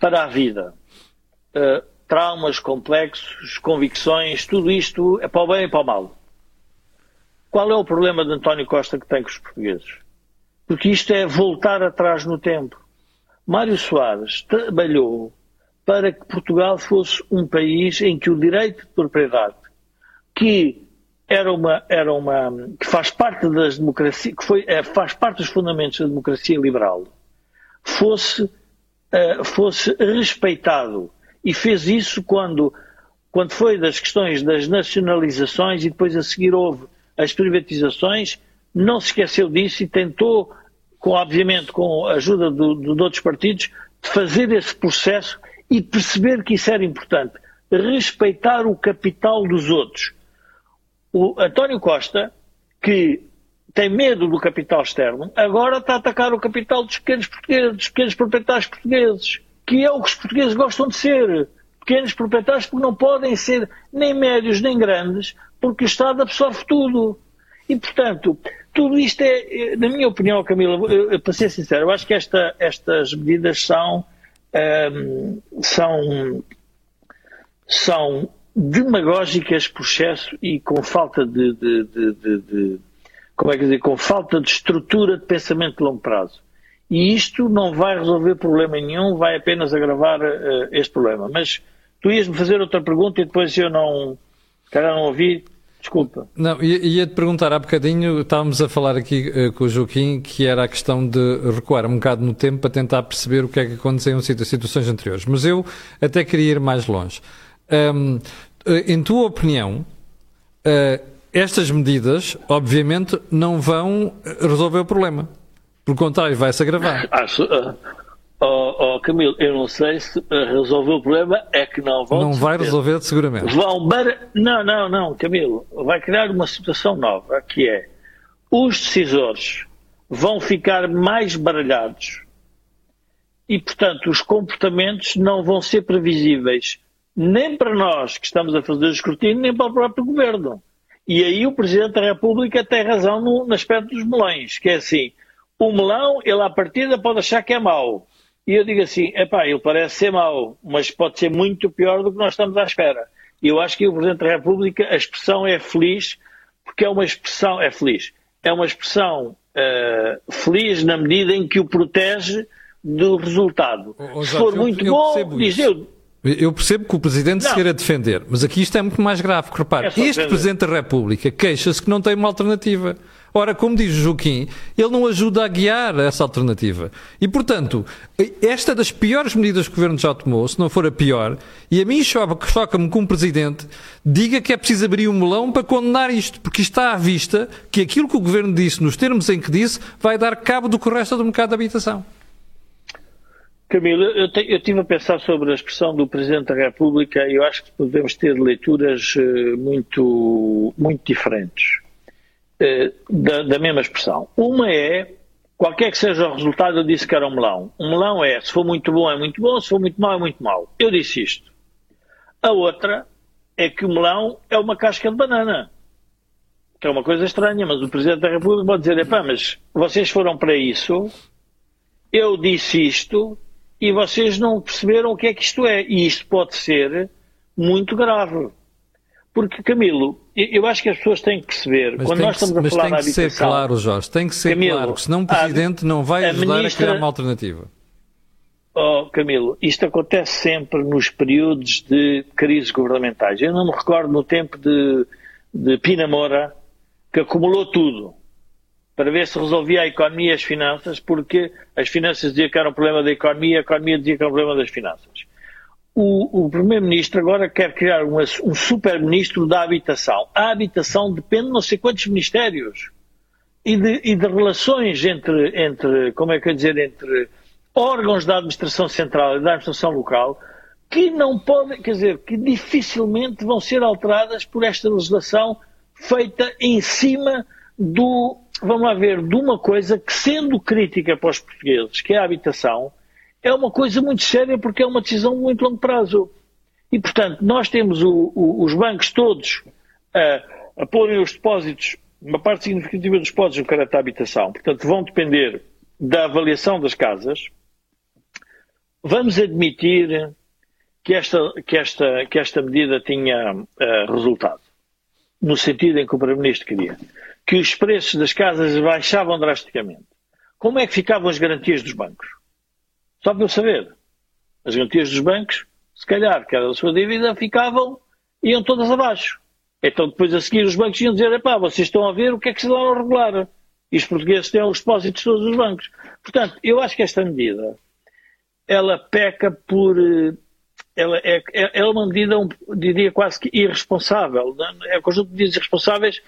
para a vida. Uh, traumas, complexos, convicções, tudo isto é para o bem e para o mal. Qual é o problema de António Costa que tem com os portugueses? Porque isto é voltar atrás no tempo. Mário Soares trabalhou para que Portugal fosse um país em que o direito de propriedade, que era uma, era uma, que faz parte das democracias, que foi, é, faz parte dos fundamentos da democracia liberal, fosse, uh, fosse respeitado e fez isso quando, quando foi das questões das nacionalizações e depois a seguir houve as privatizações, não se esqueceu disso e tentou, com, obviamente com a ajuda do, do, de outros partidos, fazer esse processo e perceber que isso era importante. Respeitar o capital dos outros. O António Costa, que tem medo do capital externo, agora está a atacar o capital dos pequenos portugueses, dos pequenos proprietários portugueses que é o que os portugueses gostam de ser. Pequenos proprietários porque não podem ser nem médios nem grandes, porque o Estado absorve tudo. E, portanto, tudo isto é, na minha opinião, Camila, para ser sincero, eu acho que esta, estas medidas são, um, são, são demagógicas por excesso e com falta de, de, de, de, como é que dizer, com falta de estrutura de pensamento de longo prazo. E isto não vai resolver problema nenhum, vai apenas agravar uh, este problema. Mas tu ias-me fazer outra pergunta e depois eu não, cara, não ouvi. Desculpa. Não, ia-te perguntar há bocadinho, estávamos a falar aqui uh, com o Joaquim, que era a questão de recuar um bocado no tempo para tentar perceber o que é que aconteceu em situações anteriores. Mas eu até queria ir mais longe. Um, eh, em tua opinião, uh, estas medidas, obviamente, não vão resolver o problema. Pelo contrário, vai-se agravar. Acho, uh, oh, oh, Camilo, eu não sei se uh, resolveu o problema, é que não vão. Não vai resolver, seguramente. Vão bar... Não, não, não, Camilo. Vai criar uma situação nova, que é os decisores vão ficar mais baralhados e, portanto, os comportamentos não vão ser previsíveis nem para nós que estamos a fazer o escrutínio, nem para o próprio governo. E aí o Presidente da República tem razão no, no aspecto dos melões, que é assim, o melão, ele à partida pode achar que é mau. E eu digo assim, epá, ele parece ser mau, mas pode ser muito pior do que nós estamos à espera. E eu acho que o Presidente da República, a expressão é feliz, porque é uma expressão, é feliz, é uma expressão uh, feliz na medida em que o protege do resultado. Oh, Se for muito eu, bom, diz eu, eu percebo que o Presidente não. se queira defender, mas aqui isto é muito mais grave. Repare, é este defender. Presidente da República queixa-se que não tem uma alternativa. Ora, como diz Joaquim, ele não ajuda a guiar essa alternativa. E, portanto, esta é das piores medidas que o Governo já tomou, se não for a pior, e a mim choca-me que um Presidente diga que é preciso abrir um melão para condenar isto, porque está à vista que aquilo que o Governo disse, nos termos em que disse, vai dar cabo do que resta do mercado de habitação. Camilo, eu, eu estive a pensar sobre a expressão do Presidente da República e eu acho que podemos ter leituras uh, muito, muito diferentes. Eh, da, da, mesma expressão. Uma é, qualquer que seja o resultado, eu disse que era um melão. Um melão é, se for muito bom, é muito bom, se for muito mau, é muito mau. Eu disse isto. A outra é que o melão é uma casca de banana. Que é uma coisa estranha, mas o Presidente da República pode dizer, epá, mas vocês foram para isso, eu disse isto, e vocês não perceberam o que é que isto é. E isto pode ser muito grave. Porque, Camilo, eu acho que as pessoas têm que perceber, mas quando nós estamos que, a falar da habitação... Mas tem que ser claro, Jorge, tem que ser Camilo, claro, senão o Presidente a, não vai ajudar a, ministra, a criar uma alternativa. Oh, Camilo, isto acontece sempre nos períodos de crises governamentais. Eu não me recordo no tempo de, de Pina Moura, que acumulou tudo para ver se resolvia a economia e as finanças, porque as finanças diziam que era um problema da economia, a economia dizia que era um problema das finanças o, o Primeiro-Ministro agora quer criar uma, um super-ministro da habitação. A habitação depende de não sei quantos ministérios e de, e de relações entre, entre, como é que eu dizer, entre órgãos da administração central e da administração local que não podem, quer dizer, que dificilmente vão ser alteradas por esta legislação feita em cima do, vamos lá ver, de uma coisa que, sendo crítica para os portugueses, que é a habitação, é uma coisa muito séria porque é uma decisão de muito longo prazo. E, portanto, nós temos o, o, os bancos todos a, a porem os depósitos, uma parte significativa dos depósitos no caráter da habitação, portanto, vão depender da avaliação das casas. Vamos admitir que esta, que esta, que esta medida tinha uh, resultado, no sentido em que o Primeiro-Ministro queria, que os preços das casas baixavam drasticamente. Como é que ficavam as garantias dos bancos? Só para eu saber. As garantias dos bancos, se calhar, que era da sua dívida, ficavam, iam todas abaixo. Então depois a seguir os bancos iam dizer, epá, vocês estão a ver o que é que se dá ao regular. E os portugueses têm os depósitos todos os bancos. Portanto, eu acho que esta medida, ela peca por... Ela é, é, é uma medida, diria, quase que irresponsável. É um conjunto de medidas irresponsáveis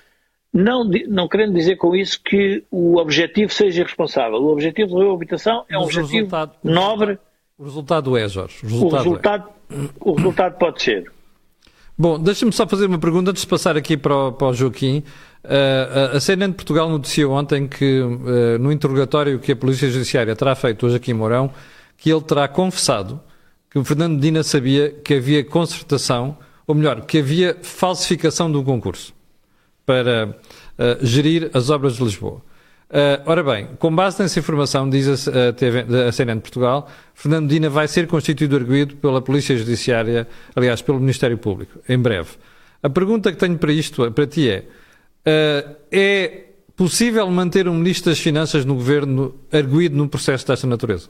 não, não querendo dizer com isso que o objetivo seja irresponsável. O objetivo da habitação é um objetivo nobre. O resultado é, Jorge. O resultado, o resultado, é. o resultado pode ser. Bom, deixa-me só fazer uma pergunta antes de passar aqui para o, para o Joaquim. Uh, a CNN de Portugal noticiou ontem que, uh, no interrogatório que a Polícia Judiciária terá feito hoje aqui em Mourão, que ele terá confessado que o Fernando Medina sabia que havia concertação, ou melhor, que havia falsificação do concurso para uh, gerir as obras de Lisboa. Uh, ora bem, com base nessa informação, diz a, a, TV, a CNN de Portugal, Fernando Dina vai ser constituído arguído pela Polícia Judiciária, aliás, pelo Ministério Público, em breve. A pergunta que tenho para isto, para ti é, uh, é possível manter um Ministro das Finanças no Governo arguído num processo desta natureza?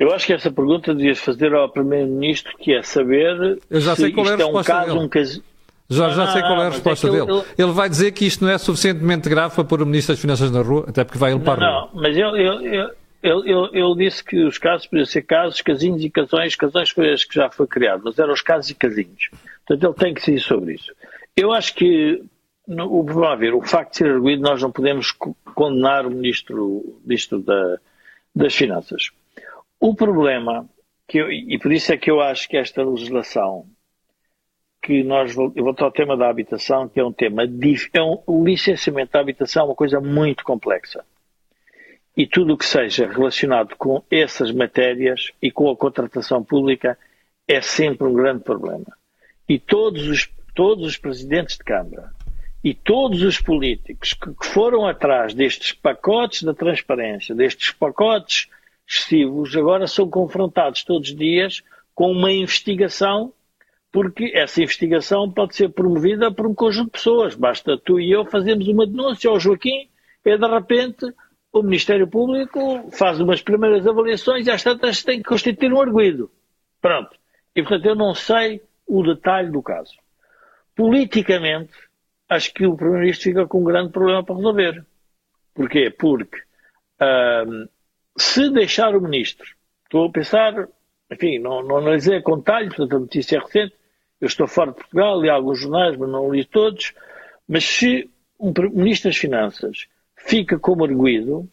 Eu acho que essa pergunta devias fazer ao Primeiro-Ministro, que é saber Eu já sei qual é a resposta é um caso, dele. Um caso... Já, já sei qual é a ah, resposta é dele. Ele... ele... vai dizer que isto não é suficientemente grave para pôr o Ministro das Finanças na rua, até porque vai ele para não, a rua. Não, mas ele, ele, ele, ele, disse que os casos podiam ser casos, casinhos e casões. Casões foi as que já foi criado, mas eram os casos e casinhos. Portanto, ele tem que decidir sobre isso. Eu acho que, no, vamos ver, o facto de ser arguído, nós não podemos condenar o Ministro, ministro da, das Finanças. O problema, que eu, e por isso é que eu acho que esta legislação, que nós, eu volto ao tema da habitação, que é um tema, é um, o licenciamento da habitação é uma coisa muito complexa. E tudo o que seja relacionado com essas matérias e com a contratação pública é sempre um grande problema. E todos os, todos os presidentes de Câmara e todos os políticos que, que foram atrás destes pacotes da transparência, destes pacotes excessivos, agora são confrontados todos os dias com uma investigação, porque essa investigação pode ser promovida por um conjunto de pessoas. Basta tu e eu fazermos uma denúncia ao Joaquim e de repente o Ministério Público faz umas primeiras avaliações e às tantas tem que constituir um arguído. Pronto. E portanto eu não sei o detalhe do caso. Politicamente, acho que o Primeiro-Ministro fica com um grande problema para resolver. Porquê? Porque se deixar o ministro, estou a pensar, enfim, não, não analisei com detalhe, portanto a notícia é recente, eu estou fora de Portugal, li alguns jornais, mas não li todos, mas se um ministro das Finanças fica como arguído,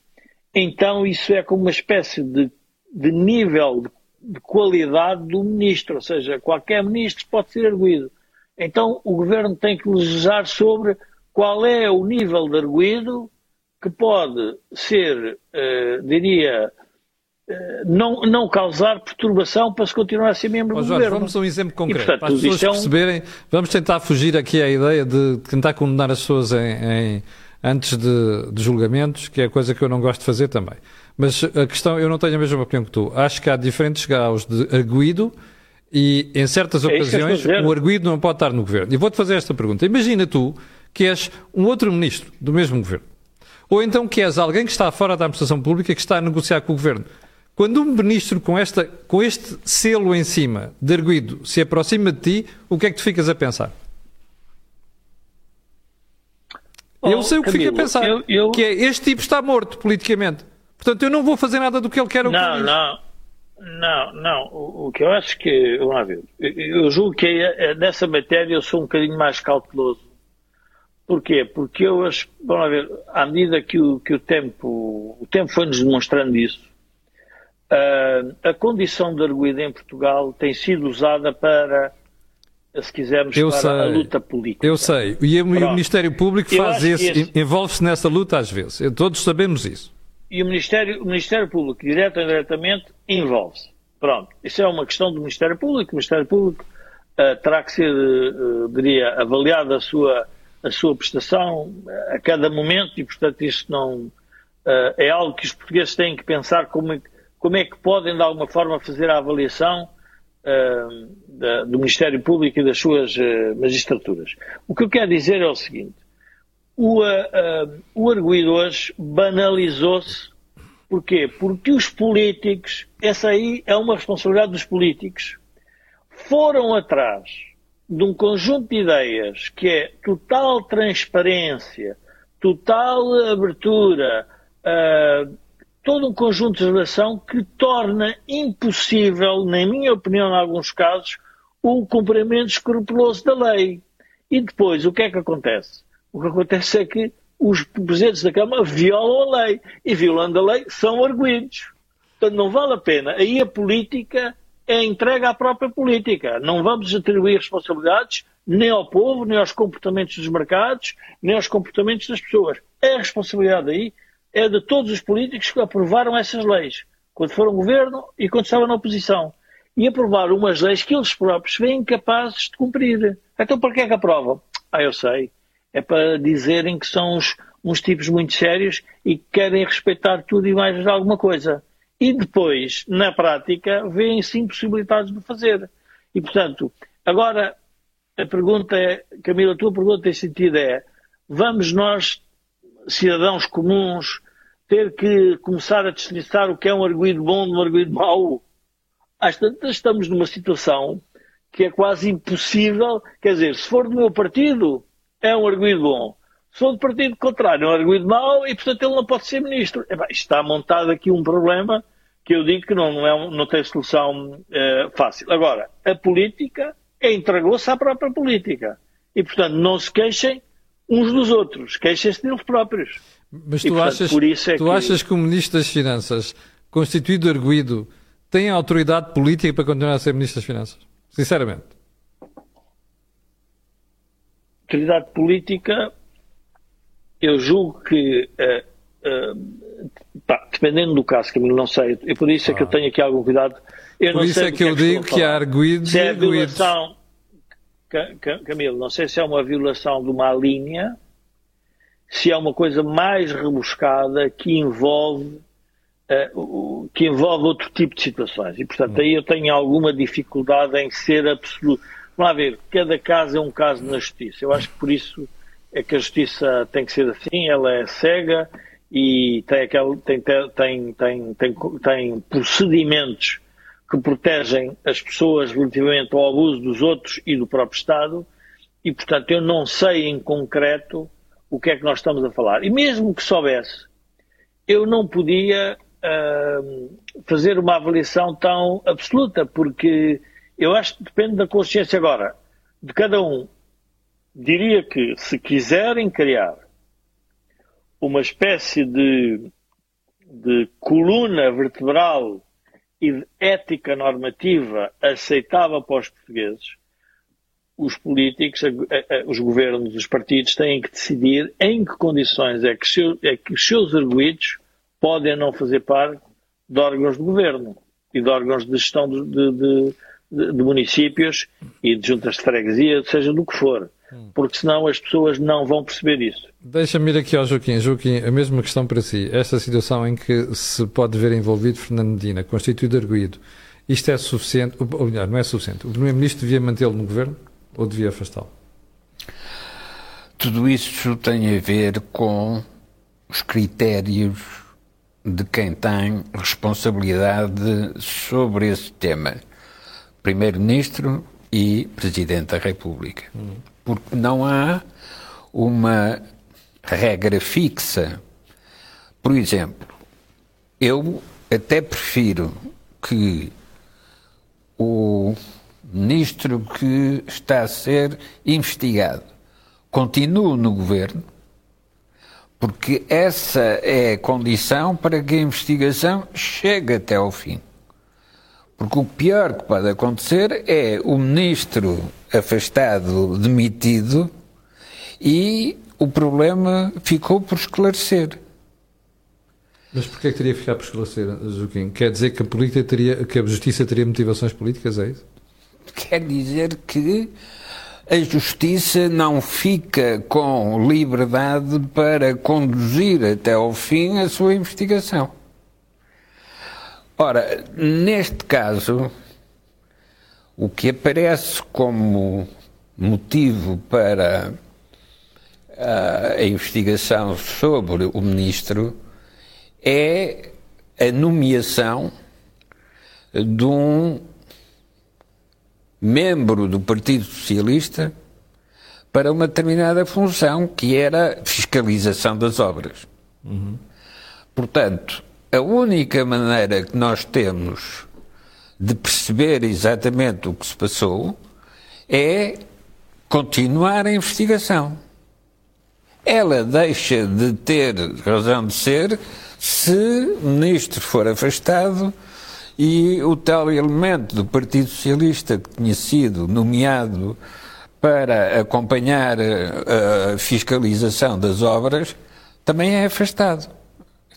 então isso é como uma espécie de, de nível de, de qualidade do ministro, ou seja, qualquer ministro pode ser arguído. Então o governo tem que legislar sobre qual é o nível de arguído que pode ser, uh, diria, uh, não, não causar perturbação para se continuar a ser membro oh, do Jorge, governo. Vamos a um exemplo concreto, e, portanto, para as pessoas é um... perceberem. Vamos tentar fugir aqui à ideia de tentar condenar as pessoas em, em antes de, de, julgamentos, que é coisa que eu não gosto de fazer também. Mas a questão, eu não tenho a mesma opinião que tu. Acho que há diferentes graus de arguído e, em certas é ocasiões, o arguído não pode estar no governo. E vou-te fazer esta pergunta. Imagina tu que és um outro ministro do mesmo governo. Ou então que és alguém que está fora da administração pública que está a negociar com o governo. Quando um ministro com, esta, com este selo em cima de arguído se aproxima de ti, o que é que tu ficas a pensar? Oh, eu sei o que Camilo, fico a pensar, eu, eu... que é este tipo está morto politicamente. Portanto, eu não vou fazer nada do que ele quer. Não, não, não, não. O, o, que eu acho que, vamos lá ver, eu julgo que é, é, nessa matéria eu sou um bocadinho mais cauteloso. Porquê? Porque eu acho, vamos ver, à medida que o, que o tempo, o tempo foi-nos demonstrando isso, uh, a condição de arguida em Portugal tem sido usada para se quisermos, eu para sei, a luta política. Eu sei. E, o Ministério Público faz esse, esse... envolve-se nessa luta às vezes. Todos sabemos isso. E o Ministério, o Ministério Público, direto ou indiretamente, envolve-se. Pronto. Isso é uma questão do Ministério Público. O Ministério Público uh, terá que ser, uh, diria, avaliado a sua, a sua prestação a cada momento e, portanto, isso não uh, é algo que os portugueses têm que pensar como é, como é que podem, de alguma forma, fazer a avaliação da, do Ministério Público e das suas magistraturas. O que eu quero dizer é o seguinte: o, uh, o arguído hoje banalizou-se. Porquê? Porque os políticos, essa aí é uma responsabilidade dos políticos, foram atrás de um conjunto de ideias que é total transparência, total abertura, uh, todo um conjunto de relação que torna impossível, na minha opinião, em alguns casos, o cumprimento escrupuloso da lei. E depois, o que é que acontece? O que acontece é que os presidentes da Câmara violam a lei. E violando a lei, são arguídos. Portanto, não vale a pena. Aí a política é entregue à própria política. Não vamos atribuir responsabilidades nem ao povo, nem aos comportamentos dos mercados, nem aos comportamentos das pessoas. É a responsabilidade aí é de todos os políticos que aprovaram essas leis, quando foram governo e quando estavam na oposição. E aprovaram umas leis que eles próprios vêm incapazes de cumprir. Então, para que é que aprovam? Ah, eu sei. É para dizerem que são uns, uns tipos muito sérios e que querem respeitar tudo e mais alguma coisa. E depois, na prática, vêem-se impossibilitados de fazer. E, portanto, agora, a pergunta é, Camila, a tua pergunta em sentido é, vamos nós, cidadãos comuns, ter que começar a distinguir o que é um arguído bom de um arguído mau. Às tantas estamos numa situação que é quase impossível, quer dizer, se for do meu partido, é um arguído bom. For do partido contrário, é um arguído mau e, portanto, ele não pode ser ministro. está montado aqui um problema que eu digo que não, não, é, não tem solução é, fácil. Agora, a política entregou-se à própria política. E, portanto, não se queixem uns dos outros, queixem-se deles próprios. Mas tu, e, portanto, achas, é tu que... achas que o Ministro das Finanças, constituído arguído, tem autoridade política para continuar a ser Ministro das Finanças? Sinceramente. Autoridade política, eu julgo que, uh, uh, pá, dependendo do caso, Camilo, não sei, e por isso é que eu ah. tenho aqui algum cuidado. Eu por isso é que eu que digo que há arguídos se é violação, Camilo, não sei se é uma violação de uma linha se é uma coisa mais rebuscada que envolve uh, que envolve outro tipo de situações. E, portanto, aí eu tenho alguma dificuldade em ser absoluto. Vamos lá ver, cada caso é um caso na justiça. Eu acho que por isso é que a justiça tem que ser assim, ela é cega e tem, aquele, tem, tem, tem, tem, tem procedimentos que protegem as pessoas relativamente ao abuso dos outros e do próprio Estado. E, portanto, eu não sei em concreto o que é que nós estamos a falar. E mesmo que soubesse, eu não podia uh, fazer uma avaliação tão absoluta, porque eu acho que depende da consciência agora de cada um. Diria que se quiserem criar uma espécie de, de coluna vertebral e de ética normativa aceitável para os portugueses, os políticos, os governos, os partidos têm que decidir em que condições é que, seu, é que os seus arguídos podem não fazer parte de órgãos de governo e de órgãos de gestão de, de, de, de municípios e de juntas de freguesia, seja do que for. Porque senão as pessoas não vão perceber isso. Deixa-me ir aqui ao Joaquim. Joaquim, a mesma questão para si. Esta situação em que se pode ver envolvido Fernando Medina, constituído arguído, isto é suficiente, ou melhor, não é suficiente. O Primeiro-Ministro devia mantê-lo no Governo ou devia afastá-lo? Tudo isso tem a ver com os critérios de quem tem responsabilidade sobre esse tema. Primeiro-Ministro e Presidente da República. Hum. Porque não há uma regra fixa. Por exemplo, eu até prefiro que o ministro que está a ser investigado continue no governo, porque essa é a condição para que a investigação chegue até ao fim. Porque o pior que pode acontecer é o ministro afastado, demitido, e o problema ficou por esclarecer. Mas porquê é que teria que ficar por esclarecer, Joaquim? Quer dizer que a, política teria, que a justiça teria motivações políticas, é isso? Quer dizer que a justiça não fica com liberdade para conduzir até ao fim a sua investigação. Ora, neste caso, o que aparece como motivo para a investigação sobre o ministro é a nomeação de um membro do Partido Socialista para uma determinada função, que era fiscalização das obras. Uhum. Portanto, a única maneira que nós temos de perceber exatamente o que se passou é continuar a investigação. Ela deixa de ter razão de ser se o ministro for afastado e o tal elemento do Partido Socialista que tinha sido nomeado para acompanhar a fiscalização das obras também é afastado.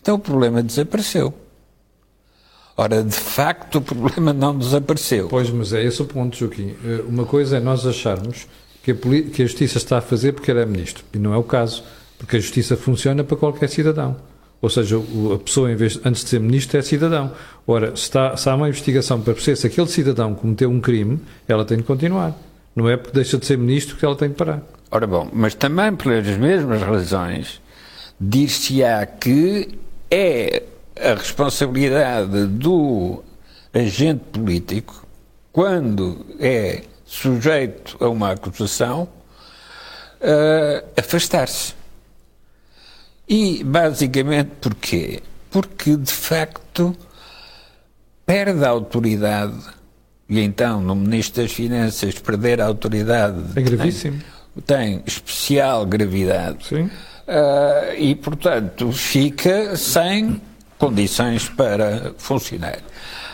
Então o problema desapareceu. Ora, de facto, o problema não desapareceu. Pois, mas é esse o ponto, Joaquim. Eh, uma coisa é nós acharmos que a, que a Justiça está a fazer porque é Ministro. E não é o caso. Porque a Justiça funciona para qualquer cidadão. Ou seja, a pessoa, vez, antes de ser ministro, é cidadão. Ora, se, está, se há uma investigação para perceber se aquele cidadão cometeu um crime, ela tem de continuar. Não é porque deixa de ser ministro que ela tem de parar. Ora bom, mas também pelas mesmas razões, dir-se-á que é a responsabilidade do agente político, quando é sujeito a uma acusação, uh, afastar-se. E basicamente porquê? Porque de facto perde a autoridade e então no Ministro das Finanças perder a autoridade é gravíssimo. Tem, tem especial gravidade. Sim. Uh, e portanto fica sem condições para funcionar.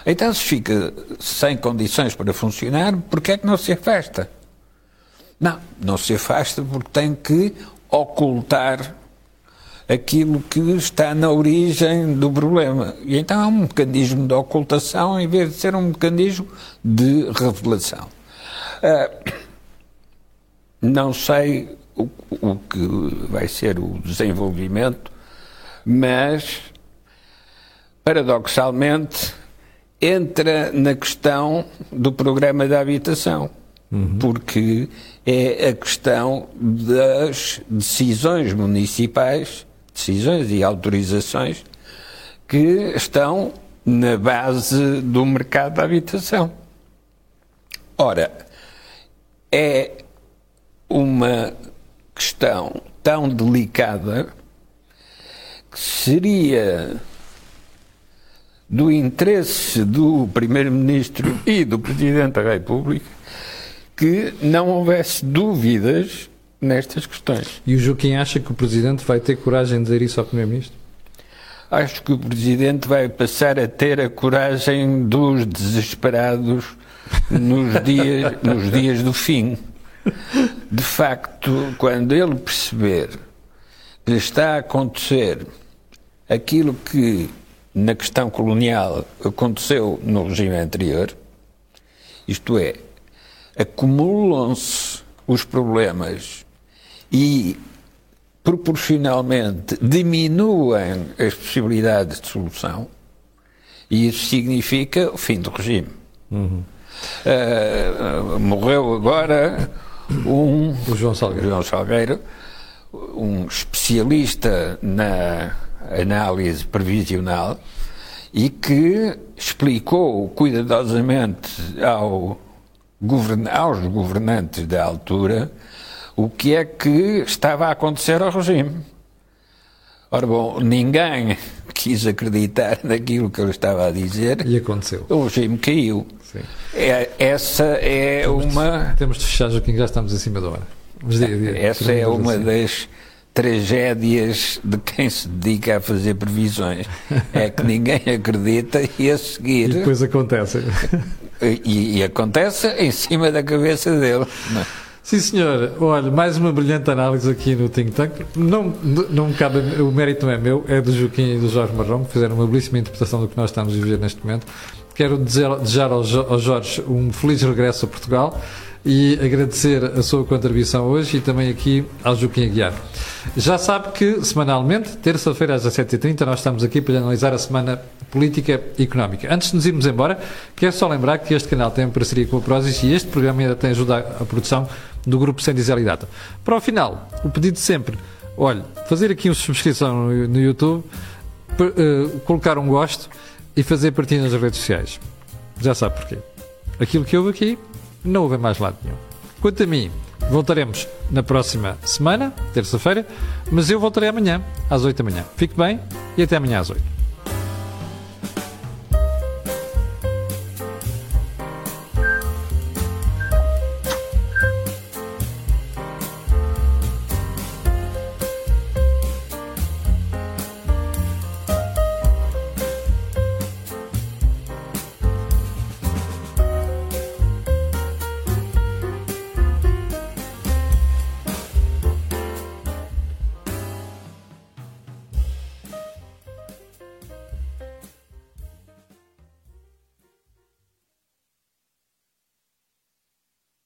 Então se fica sem condições para funcionar, porquê é que não se afasta? Não, não se afasta porque tem que ocultar aquilo que está na origem do problema. E então é um mecanismo de ocultação em vez de ser um mecanismo de revelação. Uh, não sei o, o que vai ser o desenvolvimento, mas, paradoxalmente, entra na questão do programa da habitação. Uhum. Porque é a questão das decisões municipais decisões e autorizações que estão na base do mercado da habitação. Ora, é uma questão tão delicada que seria do interesse do Primeiro-Ministro e do Presidente da República que não houvesse dúvidas nestas questões. E o Joaquim acha que o Presidente vai ter coragem de dizer isso ao Primeiro-Ministro? Acho que o Presidente vai passar a ter a coragem dos desesperados nos dias, nos dias do fim. [LAUGHS] De facto, quando ele perceber que está a acontecer aquilo que na questão colonial aconteceu no regime anterior, isto é, acumulam-se os problemas e proporcionalmente diminuem as possibilidades de solução, e isso significa o fim do regime. Uhum. Uh, morreu agora um o João Salgueiro. João Salgueiro, um especialista na análise previsional e que explicou cuidadosamente ao govern aos governantes da altura o que é que estava a acontecer ao regime. Ora bom, ninguém quis acreditar [LAUGHS] naquilo que ele estava a dizer. E aconteceu. O regime caiu. Sim. É, essa é temos uma. De, temos de fechar, Joaquim, já estamos em cima da hora. Mas essa é uma assim. das tragédias de quem se dedica a fazer previsões. É que ninguém [LAUGHS] acredita e a seguir. E depois acontece. E, e acontece em cima da cabeça dele. Não. Sim, senhor. Olha, mais uma brilhante análise aqui no Think Tank. Não, não cabe, o mérito não é meu, é do Joaquim e do Jorge Marrão, que fizeram uma belíssima interpretação do que nós estamos a viver neste momento. Quero desejar ao Jorge um feliz regresso a Portugal e agradecer a sua contribuição hoje e também aqui ao Joaquim Aguiar. Já sabe que, semanalmente, terça-feira às 17h30, nós estamos aqui para analisar a semana política e económica. Antes de nos irmos embora, quero só lembrar que este canal tem parceria com a Prozis e este programa ainda tem ajuda à produção do grupo Sem Dizer Data. Para o final, o pedido sempre, olha, fazer aqui uma subscrição no, YouTube, per, uh, colocar um gosto e fazer partilha nas redes sociais. Já sabe porquê. Aquilo que houve aqui não houve mais lado nenhum. Quanto a mim, voltaremos na próxima semana, terça-feira, mas eu voltarei amanhã, às 8 da manhã. Fique bem e até amanhã às 8.